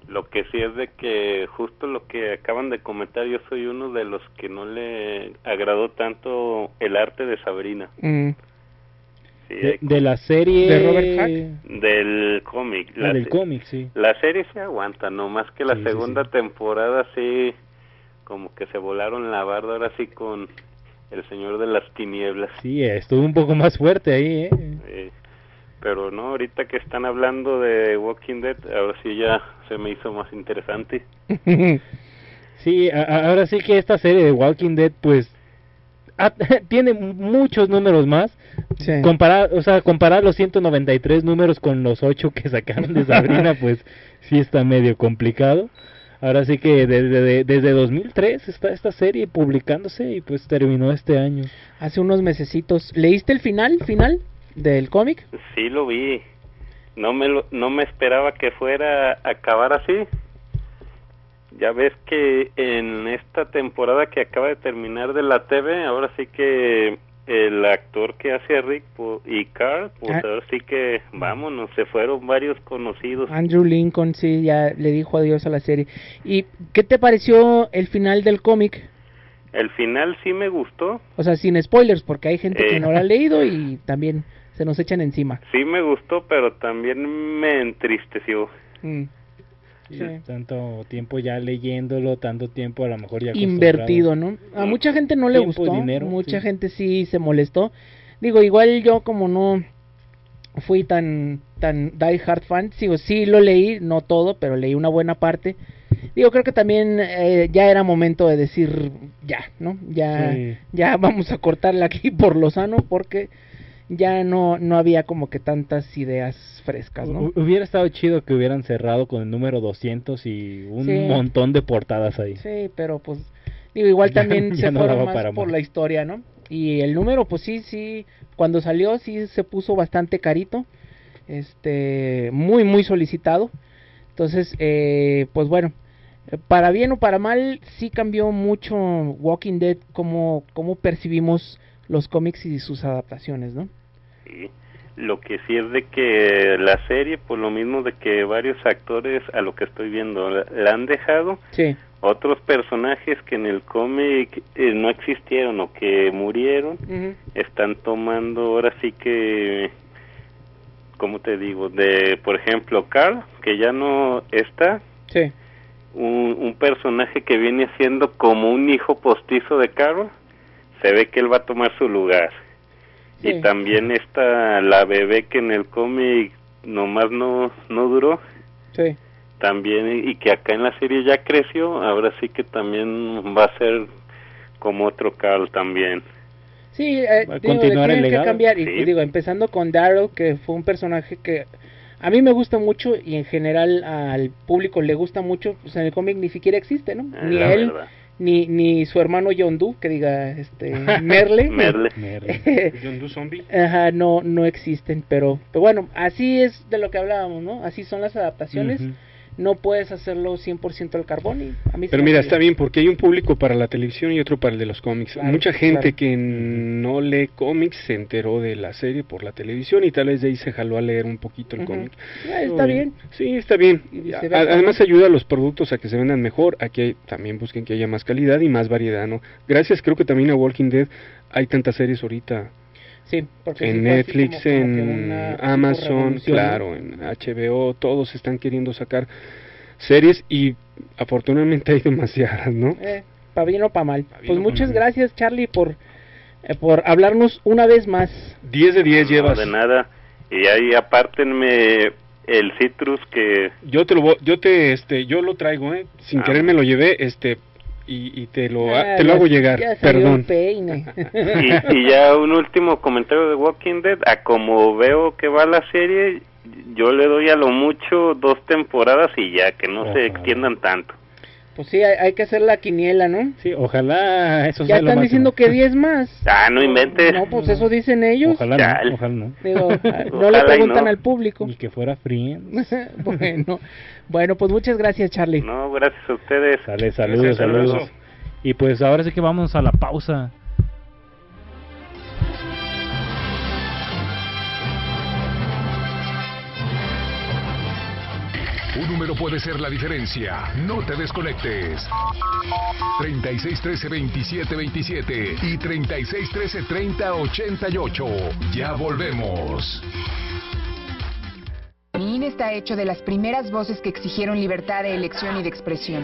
Lo que sí es de que justo lo que acaban de comentar, yo soy uno de los que no le agradó tanto el arte de Sabrina. Mm, Sí, De, la serie ¿De Robert Hack? del cómic. Ah, La del cómic, sí. La serie se aguanta, no más que la Sí, sí, segunda temporada sí, como que se volaron la barda ahora sí con el Señor de las Tinieblas. Sí, estuvo un poco más fuerte ahí, ¿eh? Pero no, ahorita que están hablando de Walking Dead, ahora sí ya se me hizo más interesante. Sí, ahora sí que esta serie de Walking Dead, pues, ha- tiene muchos números más. Sí. Comparar, o sea, comparar los 193 números con los 8 que sacaron de Sabrina, pues, sí está medio complicado. Ahora sí que desde, de- desde 2003 está esta serie publicándose y pues terminó este año. Hace unos mesecitos. ¿Leíste el final, final del cómic? Sí lo vi. No me lo, no me esperaba que fuera a acabar así. Ya ves que en esta temporada que acaba de terminar de la TV, ahora sí que el actor que hace a Rick y Carl, pues Ah. ahora sí que vámonos, se fueron varios conocidos. Andrew Lincoln, sí, ya le dijo adiós a la serie. ¿Y qué te pareció el final del cómic? El final sí me gustó, O sea, sin spoilers, porque hay gente que Eh. no lo ha leído y también se nos echan encima. sí me gustó, pero también me entristeció. Mm. Sí, Tanto tiempo ya leyéndolo, tanto tiempo a lo mejor ya Invertido, ¿no? A mucha gente no le Tiempo gustó, dinero, mucha sí. gente sí se molestó. Digo, igual yo como no fui tan tan die hard fan, digo, sí lo leí, no todo, pero leí una buena parte. Digo, creo que también eh, ya era momento de decir ya, ¿no? Ya Sí. ya vamos a cortarla aquí por lo sano porque ya no no había como que tantas ideas frescas, ¿no? Hu- Hubiera estado chido que hubieran cerrado con el número 200 y un Sí. montón de portadas ahí. Sí, pero pues digo, igual Ya- también ya se no fueron más para por la historia, ¿no? Y el número, pues sí, sí, cuando salió sí se puso bastante carito, este, muy, muy solicitado. Entonces, eh, pues bueno, para bien o para mal, sí cambió mucho Walking Dead, como, como percibimos los cómics y sus adaptaciones, ¿no? Sí. Lo que sí es de que la serie, por lo mismo de que varios actores, a lo que estoy viendo, la, la han dejado, Sí. otros personajes que en el cómic eh, no existieron o que murieron, están tomando ahora sí que, ¿cómo te digo? De, por ejemplo, Carl, que ya no está, Sí. un, un personaje que viene siendo como un hijo postizo de Carol, se ve que él va a tomar su lugar. Sí. Y también está la bebé que en el cómic nomás no, no duró, Sí. también, y que acá en la serie ya creció, ahora sí que también va a ser como otro Carl también. Sí, eh, Va a digo, continuar el que legado. cambiar. Y, Sí. y digo, empezando con Daryl, que fue un personaje que a mí me gusta mucho y en general al público le gusta mucho. Pues en el cómic ni siquiera existe, ¿no? Eh, Ni la él, verdad. Ni, ni su hermano Yondu, que diga, este, Merle. Merle. Doe Zombie. Ajá, no, no existen, pero, pero bueno, así es de lo que hablábamos, ¿no? Así son las adaptaciones. No puedes hacerlo 100% al carbón y a mí Pero mira, está bien porque hay un público para la televisión y otro para el de los cómics. Claro, Mucha gente claro. que no lee cómics se enteró de la serie por la televisión y tal vez de ahí se jaló a leer un poquito el cómic. Ah, está bien. Sí, está bien. Además ayuda a los productos a que se vendan mejor, a que también busquen que haya más calidad y más variedad, ¿no? Gracias creo que también a Walking Dead hay tantas series ahorita Sí, porque sí en Netflix, como- como que en Amazon, claro, en HBO, todos están queriendo sacar series y afortunadamente hay demasiadas, ¿no? Eh, para bien o para mal. Pues muchas mal. gracias, Charlie, por, eh, por hablarnos una vez más. 10 de 10 No, llevas. de nada. Y ahí apártenme el citrus que Yo te lo voy- yo te este yo lo traigo, eh, sin Ah. querer me lo llevé, este y, y te lo Ah, te lo ya- hago llegar, ya salió el perdón. peine. y, y ya un último comentario de Walking Dead, a como veo que va la serie, yo le doy a lo mucho dos temporadas y ya, que no se extiendan tanto. Pues sí, hay, hay que hacer la quiniela, ¿no? Sí, ojalá eso Ya sea lo están máximo. diciendo que 10 más. Ah, no inventes. No, pues eso dicen ellos. Ojalá no, ojalá no. Digo, no le Ojalá y preguntan no. al público. Ni que fuera Friends. bueno, bueno, pues muchas gracias, Charlie. No, gracias a ustedes. Sale, saludos, Gracias, saludos. abrazo. Y pues ahora sí que vamos a la pausa. Puede ser la diferencia. No te desconectes. 3613-2727 y 3613-3088. Ya volvemos. Mi INE está hecho de las primeras voces que exigieron libertad de elección y de expresión.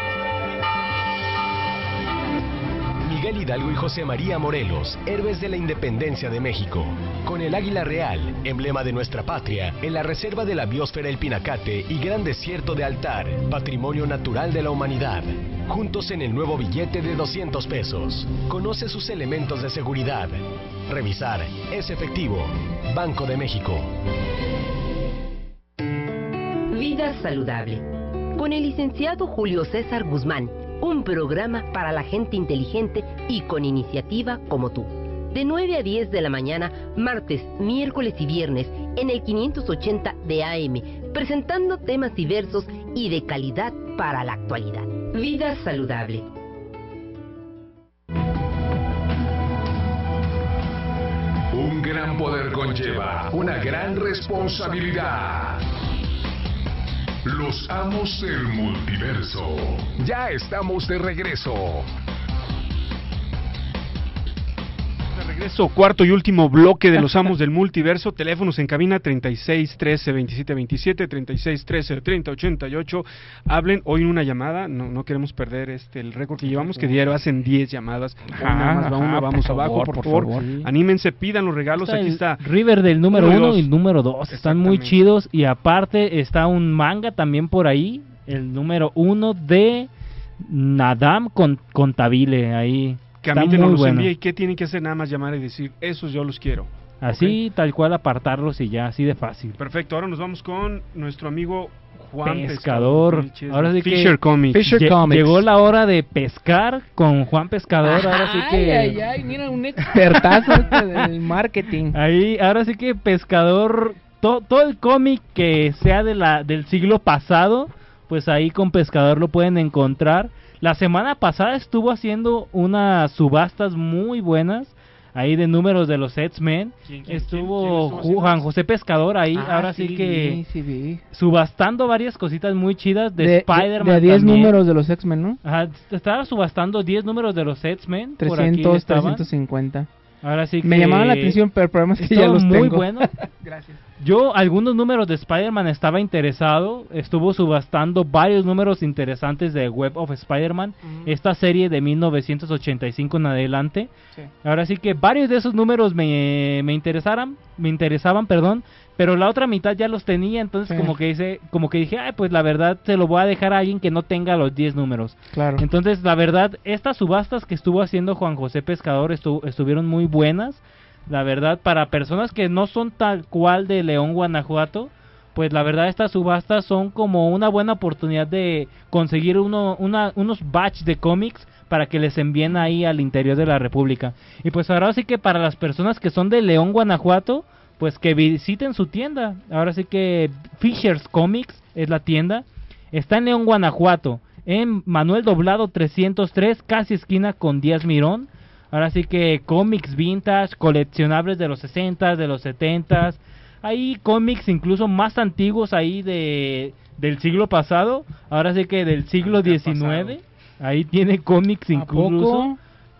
Miguel Hidalgo y José María Morelos, héroes de la independencia de México. Con el águila real, emblema de nuestra patria, en la reserva de la biosfera El Pinacate y Gran Desierto de Altar, patrimonio natural de la humanidad. juntos en el nuevo billete de 200 pesos. Conoce sus elementos de seguridad. Revisar, es efectivo. Banco de México. Vida saludable. Con el licenciado Julio César Guzmán, un programa para la gente inteligente y con iniciativa como tú. De 9 a 10 de la mañana, martes, miércoles y viernes, en el 580 de AM, presentando temas diversos y de calidad para la actualidad. Vida saludable. Un gran poder conlleva una gran responsabilidad. Los amos del multiverso. Ya estamos de regreso. Regreso, cuarto y último bloque de los amos del multiverso. Teléfonos en cabina 36 13 27 27, 36 13 30 88. Hablen hoy en una llamada. No, no queremos perder este el récord que llevamos, que diario hacen 10 llamadas. Ajá, nada más va ajá, uno, por vamos favor, abajo, por, por favor. favor. Anímense, pidan los regalos. Está Aquí está. River del número Uno y número dos. Están muy chidos. Y aparte está un manga también por ahí. El número uno de Nadam con Contabile. Ahí. Que a Está mí te muy los bueno. envíe. ¿Y qué tienen que hacer? Nada más llamar y decir, esos yo los quiero. Así, tal cual, apartarlos y ya, así de fácil. Perfecto, ahora nos vamos con nuestro amigo Juan Pescador. Pescador. Ahora sí que Fisher Comics. lle- Llegó la hora de pescar con Juan Pescador. Ahora sí que. Ay, ay, ay, mira, un expertazo este del marketing. Ahí, ahora sí que Pescador, to- todo el cómic que sea de la del siglo pasado, pues ahí con Pescador lo pueden encontrar. La semana pasada estuvo haciendo unas subastas muy buenas. Ahí de números de los X-Men. ¿Quién- quién- Estuvo quién haciendo Juan José Pescador ahí. Ah, ahora sí, sí que vi, sí vi. subastando varias cositas muy chidas de, De, Spider-Man. de, de 10 también. números de los X-Men, ¿no? Ajá, estaba subastando 10 números de los X-Men. por aquí 300, estaban. 350. Ahora sí Me que llamaban la atención, pero el problema es que ya los muy tengo. buenos. Gracias. Yo, algunos números de Spider-Man estaba interesado. Estuvo subastando varios números interesantes de Web of Spider-Man. Esta serie de 1985 en adelante. Sí. Ahora sí que varios de esos números me, me interesaran, me interesaban, perdón, pero la otra mitad ya los tenía, entonces Sí. como que hice, como que dije, ay, pues la verdad se lo voy a dejar a alguien que no tenga los 10 números. Claro. Entonces, la verdad, estas subastas que estuvo haciendo Juan José Pescador estu- estuvieron muy buenas. La verdad, para personas que no son tal cual de León, Guanajuato, pues la verdad estas subastas son como una buena oportunidad de conseguir uno, una, unos batch de cómics para que les envíen ahí al interior de la República. Y pues ahora sí que para las personas que son de León, Guanajuato, pues que visiten su tienda. Ahora sí que Fisher's Comics es la tienda. Está en León, Guanajuato. En Manuel Doblado 303, casi esquina con Díaz Mirón. Ahora sí que cómics vintage, coleccionables de los 60, de los 70. Hay cómics incluso más antiguos ahí de del siglo pasado. Ahora sí que del siglo XIX. Ahí tiene cómics incluso.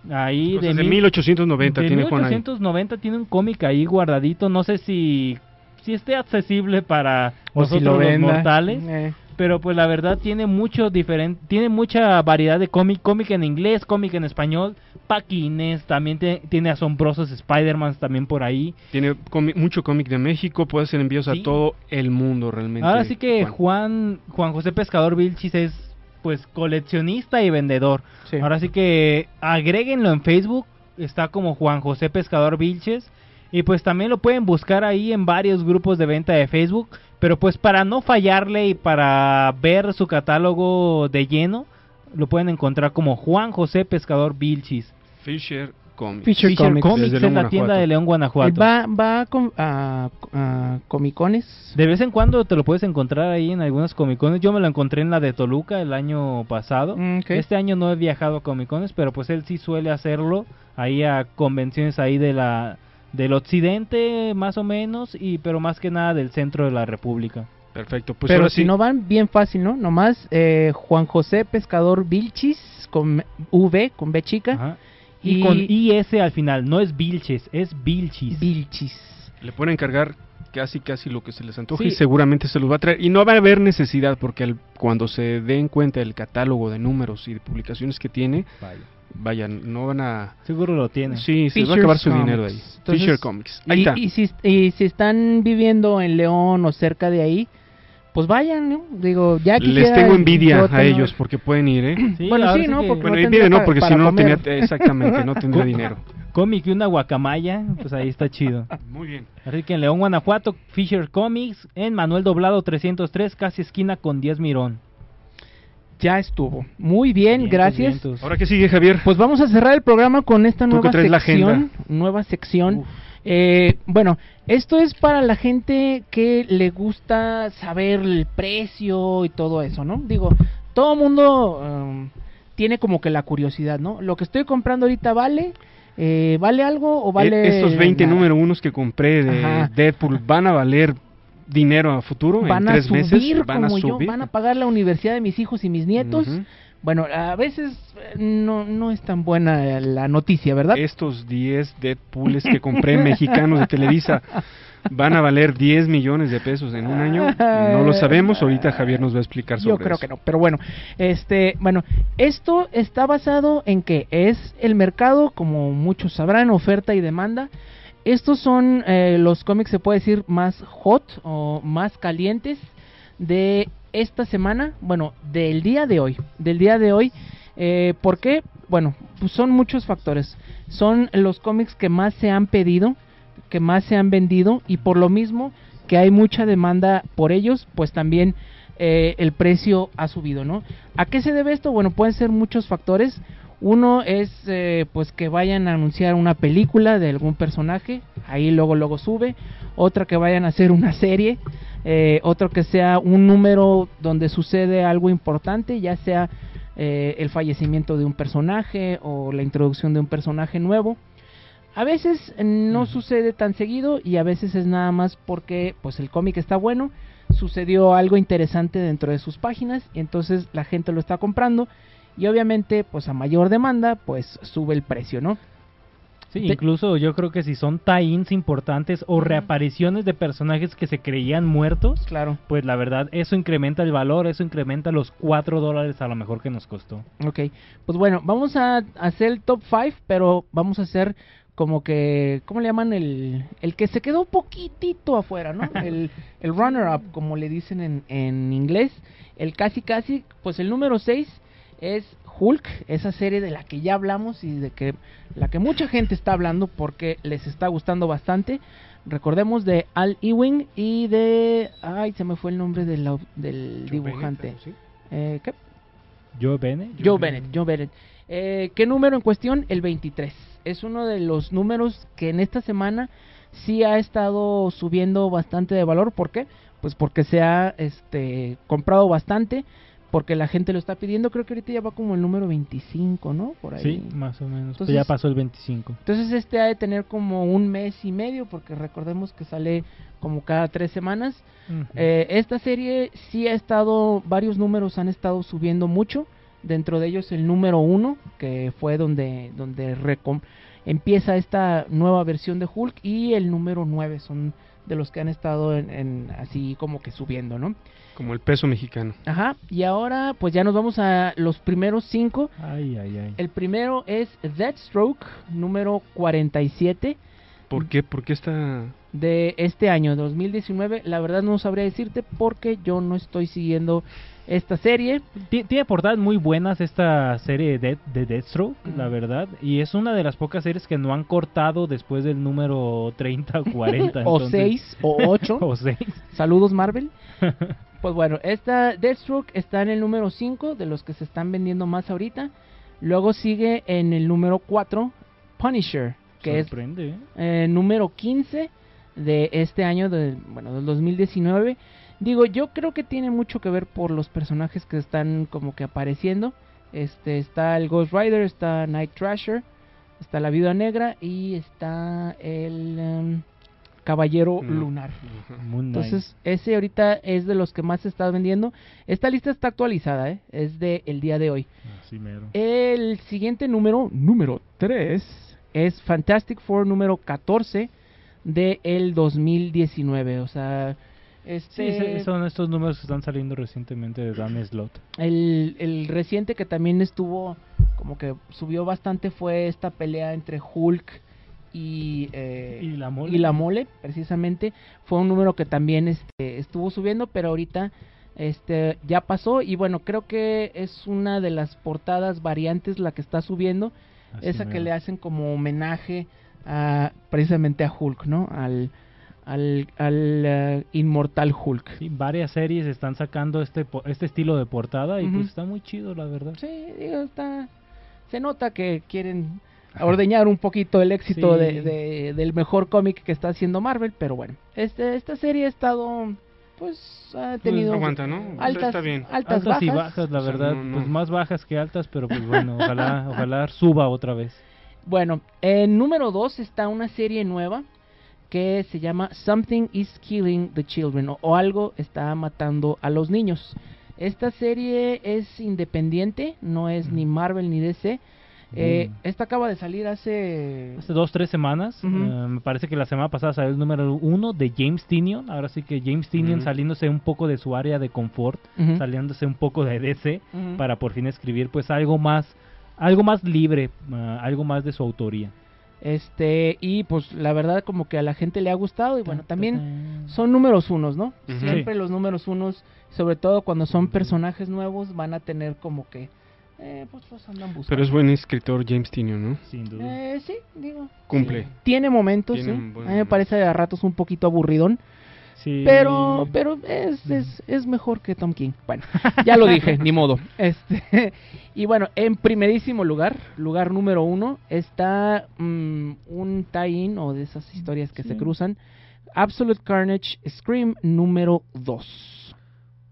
Ahí Cosas de, de mil- 1890 de tiene Juan ahí. 1890 tiene un cómic ahí guardadito. No sé si si esté accesible para O si nosotros lo los mortales Eh. Pero pues la verdad tiene mucho diferente tiene mucha variedad de cómic cómic en inglés cómic en español paquines también te- tiene asombrosos Spider-Man también por ahí Tiene cómic- mucho cómic de México, puede hacer envíos Sí. a todo el mundo realmente. ahora sí que Juan. Juan Juan José Pescador Vilchis es pues coleccionista y vendedor Sí. ahora sí que agréguenlo en Facebook está como Juan José Pescador Vilches y pues también lo pueden buscar ahí en varios grupos de venta de Facebook pero pues para no fallarle y para ver su catálogo de lleno lo pueden encontrar como Juan José Pescador Vilchis Fisher Comics. Fisher Comics. Comics es León, la tienda de León, Guanajuato. Va, va con, a, a comicones. De vez en cuando te lo puedes encontrar ahí en algunas comicones. Yo me lo encontré en la de Toluca el año pasado. Mm. Este año no he viajado a comicones, pero pues él sí suele hacerlo ahí a convenciones ahí de la del occidente más o menos y pero más que nada del centro de la república. Perfecto, pues Pero si sí. no van bien fácil, ¿no? Nomás eh, Juan José Pescador Vilchis con V, con B chica. Ajá. Y, con IS al final, no es Vilches, es Vilchis. Vilchis. Le pueden encargar casi casi lo que se les antoje Sí. y seguramente se los va a traer. Y no va a haber necesidad porque al- cuando se den cuenta del catálogo de números y de publicaciones que tiene, vayan, no van a... Seguro lo tiene. Sí, se les va a acabar su Comics. dinero ahí. Entonces, Fisher Comics. Ahí y, está. y si, y si están viviendo en León o cerca de ahí, pues vayan, ¿no? Digo, ya Les quisiera tengo envidia a ellos porque pueden ir, ¿eh? Sí, Bueno, sí, ¿no? que- Porque Bueno, no envidia no, porque si no, no tenía, exactamente, no tendría dinero. Cómic y una guacamaya, pues ahí está chido. Muy bien. Así que en León, Guanajuato, Fisher Comics, en Manuel Doblado 303, casi esquina con 10 Mirón. Ya estuvo. Muy bien, Vientos, gracias. vientos. Ahora que sigue, Javier. Pues vamos a cerrar el programa con esta nueva traes la sección. agenda. Nueva sección. Eh, bueno, esto es para la gente que le gusta saber el precio y todo eso, ¿no? Digo, todo mundo um, tiene como que la curiosidad, ¿no? Lo que estoy comprando ahorita vale, eh, vale algo o vale. Eh, Estos 20 nada? número unos que compré de Ajá. Deadpool van a valer dinero a futuro van en a tres subir meses. Van a como yo, subir. van a pagar la universidad de mis hijos y mis nietos. Bueno, a veces eh, no, no es tan buena la noticia, ¿verdad? Estos 10 Deadpools que compré mexicanos de Televisa van a valer 10 millones de pesos en un año. No lo sabemos. Ahorita Javier nos va a explicar sobre Yo creo eso. que no, pero bueno, este, bueno, esto está basado en que es el mercado, como muchos sabrán, oferta y demanda. Estos son eh, los cómics, se puede decir, más hot o más calientes de esta semana, bueno, del día de hoy, del día de hoy. Eh, ¿Por qué? Bueno, pues son muchos factores. Son los cómics que más se han pedido, que más se han vendido y por lo mismo que hay mucha demanda por ellos, pues también eh, el precio ha subido, ¿no? ¿A qué se debe esto? Bueno, pueden ser muchos factores. Uno es eh, pues que vayan a anunciar una película de algún personaje, ahí luego luego sube. Otra que vayan a hacer una serie, eh, otro que sea un número donde sucede algo importante, ya sea eh, el fallecimiento de un personaje o la introducción de un personaje nuevo. A veces no sucede tan seguido y a veces es nada más porque pues el cómic está bueno, sucedió algo interesante dentro de sus páginas y entonces la gente lo está comprando y obviamente pues a mayor demanda pues sube el precio, ¿no? Sí, incluso yo creo que si son tie-ins importantes o reapariciones de personajes que se creían muertos, claro. pues la verdad eso incrementa el valor, eso incrementa los 4 dólares a lo mejor que nos costó. Ok, pues bueno, vamos a hacer el top 5, pero vamos a hacer como que, ¿cómo le llaman? El, el que se quedó un poquitito afuera, ¿no? El, el runner-up, como le dicen en, en inglés. El casi casi, pues el número 6 es Hulk, esa serie de la que ya hablamos y de que la que mucha gente está hablando porque les está gustando bastante. Recordemos de Al Ewing y de... Ay, se me fue el nombre del, dibujante. Eh, ¿qué? Joe Bennett. Joe Bennett, Joe Bennett. Eh, ¿Qué número en cuestión? El 23. Es uno de los números que en esta semana sí ha estado subiendo bastante de valor. ¿Por qué? Pues porque se ha este, comprado bastante, porque la gente lo está pidiendo. Creo que ahorita ya va como el número 25, ¿no? Por ahí. Sí, más o menos. Entonces- ya pasó el 25. Entonces este ha de tener como un mes y medio, porque recordemos que sale como cada tres semanas. Eh, esta serie sí ha estado, varios números han estado subiendo mucho. Dentro de ellos el número uno, que fue donde, donde empieza esta nueva versión de Hulk, y el número 9 son de los que han estado en, en así como que subiendo, ¿no? Como el peso mexicano. Ajá, y ahora pues ya nos vamos a los primeros cinco. Ay, ay, ay. El primero es Deathstroke, número 47 ¿Por qué? ¿Por qué está...? de este año 2019. La verdad no sabría decirte porque yo no estoy siguiendo esta serie. Ti- Tiene portadas muy buenas esta serie de, de Deathstroke, la verdad. Y es una de las pocas series que no han cortado después del número 30 o 40. o entonces- 6 o 8. o 6. Saludos Marvel. Pues bueno, esta Deathstroke está en el número 5 de los que se están vendiendo más ahorita. Luego sigue en el número 4 Punisher, que Sorprende, ¿eh? es eh, número 15 de este año, de, bueno, del 2019. Digo, yo creo que tiene mucho que ver por los personajes que están como que apareciendo. Este está el Ghost Rider, está Night Thrasher, está la Viuda Negra y está el em, Caballero. Lunar. Moon. Entonces, ese ahorita es de los que más se está vendiendo. Esta lista está actualizada, ¿eh? es de el día de hoy. Así mero. El siguiente número, número 3, es Fantastic Four número 14 de el 2019. O sea, este, sí, son estos números que están saliendo recientemente de Dan Slot. el, el reciente que también estuvo, como que subió bastante, fue esta pelea entre Hulk y, eh, Y la mole. y la mole, precisamente. Fue un número que también este, estuvo subiendo, pero ahorita este ya pasó y bueno, creo que es una de las portadas variantes la que está subiendo, Así esa que le hacen como homenaje a precisamente a Hulk, ¿no? Al al, al eh, inmortal Hulk. Sí, varias series están sacando este po- este estilo de portada y pues está muy chido, la verdad. Sí, digo, está se nota que quieren ordeñar un poquito el éxito Sí. de, de- del mejor cómic que está haciendo Marvel, pero bueno, este esta serie ha estado pues ha tenido aguanta, ¿no? Pues altas, está bien. altas, Altas y bajas. bajas, la O sea, verdad, no, no. pues más bajas que altas, pero pues bueno, ojalá ojalá suba otra vez. Bueno, en número 2 está una serie nueva que se llama Something is Killing the Children o, o algo está matando a los niños. Esta serie es independiente, no es ni Marvel ni DC. Eh, Mm. esta acaba de salir hace... Hace dos, tres semanas, eh, me parece que la semana pasada salió el número uno de James Tinion. Ahora sí que James Tinion Ujú. saliéndose un poco de su área de confort, saliéndose un poco de DC para por fin escribir pues algo más, algo más libre, ah, algo más de su autoría. Este, y pues la verdad como que a la gente le ha gustado y bueno, también son números unos, ¿no? Ujú. Siempre los números unos, sobre todo cuando son personajes nuevos, van a tener como que, eh, pues los andan buscando. Pero es buen escritor James Tinion, ¿no? Sin duda. Eh, sí, digo. Cumple. Tiene momentos, Tiene sí. A mí me parece a ratos un poquito aburridón. Sí. Pero, pero es, es, es mejor que Tom King. Bueno, ya lo dije, ni modo. Este, y bueno, en primerísimo lugar, lugar número uno, está mm, un tie-in o de esas historias que se cruzan. Absolute Carnage Scream número 2.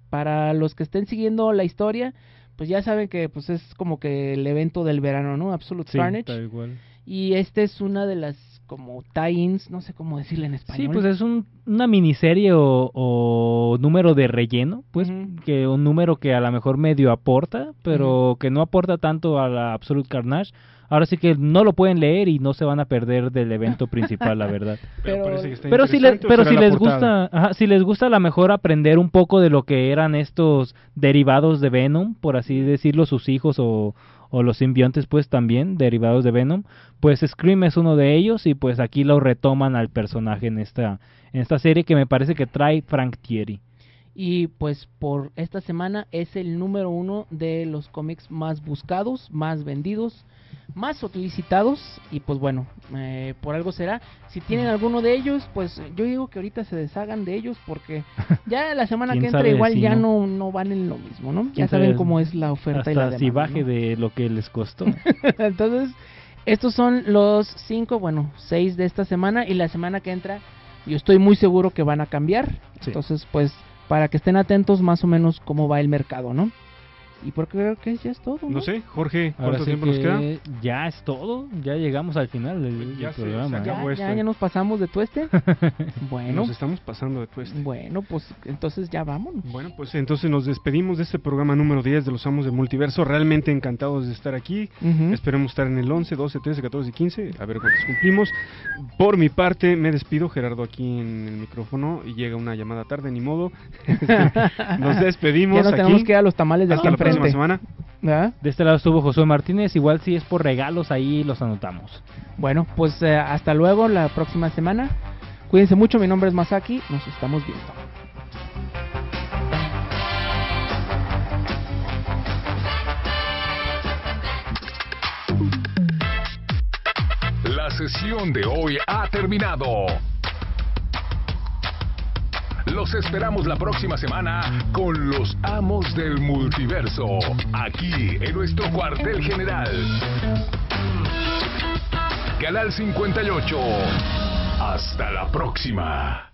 Para los que estén siguiendo la historia, pues ya saben que pues es como que el evento del verano, ¿no? Absolute Sí, Carnage. tal cual. Y este es una de las como tie-ins, no sé cómo decirle en español. Sí, pues es un, una miniserie o, o número de relleno, pues que un número que a lo mejor medio aporta, pero que no aporta tanto a la Absolute Carnage. Ahora sí que no lo pueden leer y no se van a perder del evento principal, la verdad. Pero parece que está Pero si, le- interesante, ¿o pero si les portada? gusta, ajá, si les gusta a lo mejor aprender un poco de lo que eran estos derivados de Venom, por así decirlo, sus hijos o, o los simbiontes pues también derivados de Venom, pues Scream es uno de ellos y pues aquí lo retoman al personaje en esta en esta serie que me parece que trae Frank Thierry. Y pues por esta semana es el número uno de los cómics más buscados, más vendidos, más solicitados. Y pues bueno, eh, por algo será. Si tienen alguno de ellos, pues yo digo que ahorita se deshagan de ellos porque ya la semana ¿Quién que entra igual si ya no? no, no van en lo mismo, ¿no? Ya ¿Quién saben sabe cómo es la oferta y la demanda. si baje ¿no? de lo que les costó. Entonces, estos son los cinco, bueno, seis de esta semana y la semana que entra yo estoy muy seguro que van a cambiar. Sí. Entonces, pues, para que estén atentos más o menos cómo va el mercado, ¿no? Y porque creo que ya es todo, ¿no? No sé, Jorge, Ahora ¿cuánto sí tiempo nos que queda? ya es todo, ya llegamos al final del, del ya se- se programa. acabó Ya, esto. ya, ya nos pasamos de tueste. bueno, Nos estamos pasando de tueste. bueno, pues entonces ya vámonos. Bueno, pues entonces nos despedimos de este programa número 10 de los Amos del Multiverso. Realmente encantados de estar aquí. Esperemos estar en el 11, 12, 13, 14 y 15. A ver cuántos cumplimos. Por mi parte, me despido. Gerardo aquí en el micrófono. Y llega una llamada tarde, ni modo. nos despedimos. Ya nos aquí. tenemos que ir a los tamales de Hasta próxima semana. ¿Verdad? De este lado estuvo Josué Martínez, igual si es por regalos ahí los anotamos. Bueno, pues eh, hasta luego la próxima semana. Cuídense mucho, mi nombre es Masaki, nos estamos viendo. La sesión de hoy ha terminado. Los esperamos la próxima semana con los amos del multiverso, aquí en nuestro cuartel general. Canal 58. Hasta la próxima.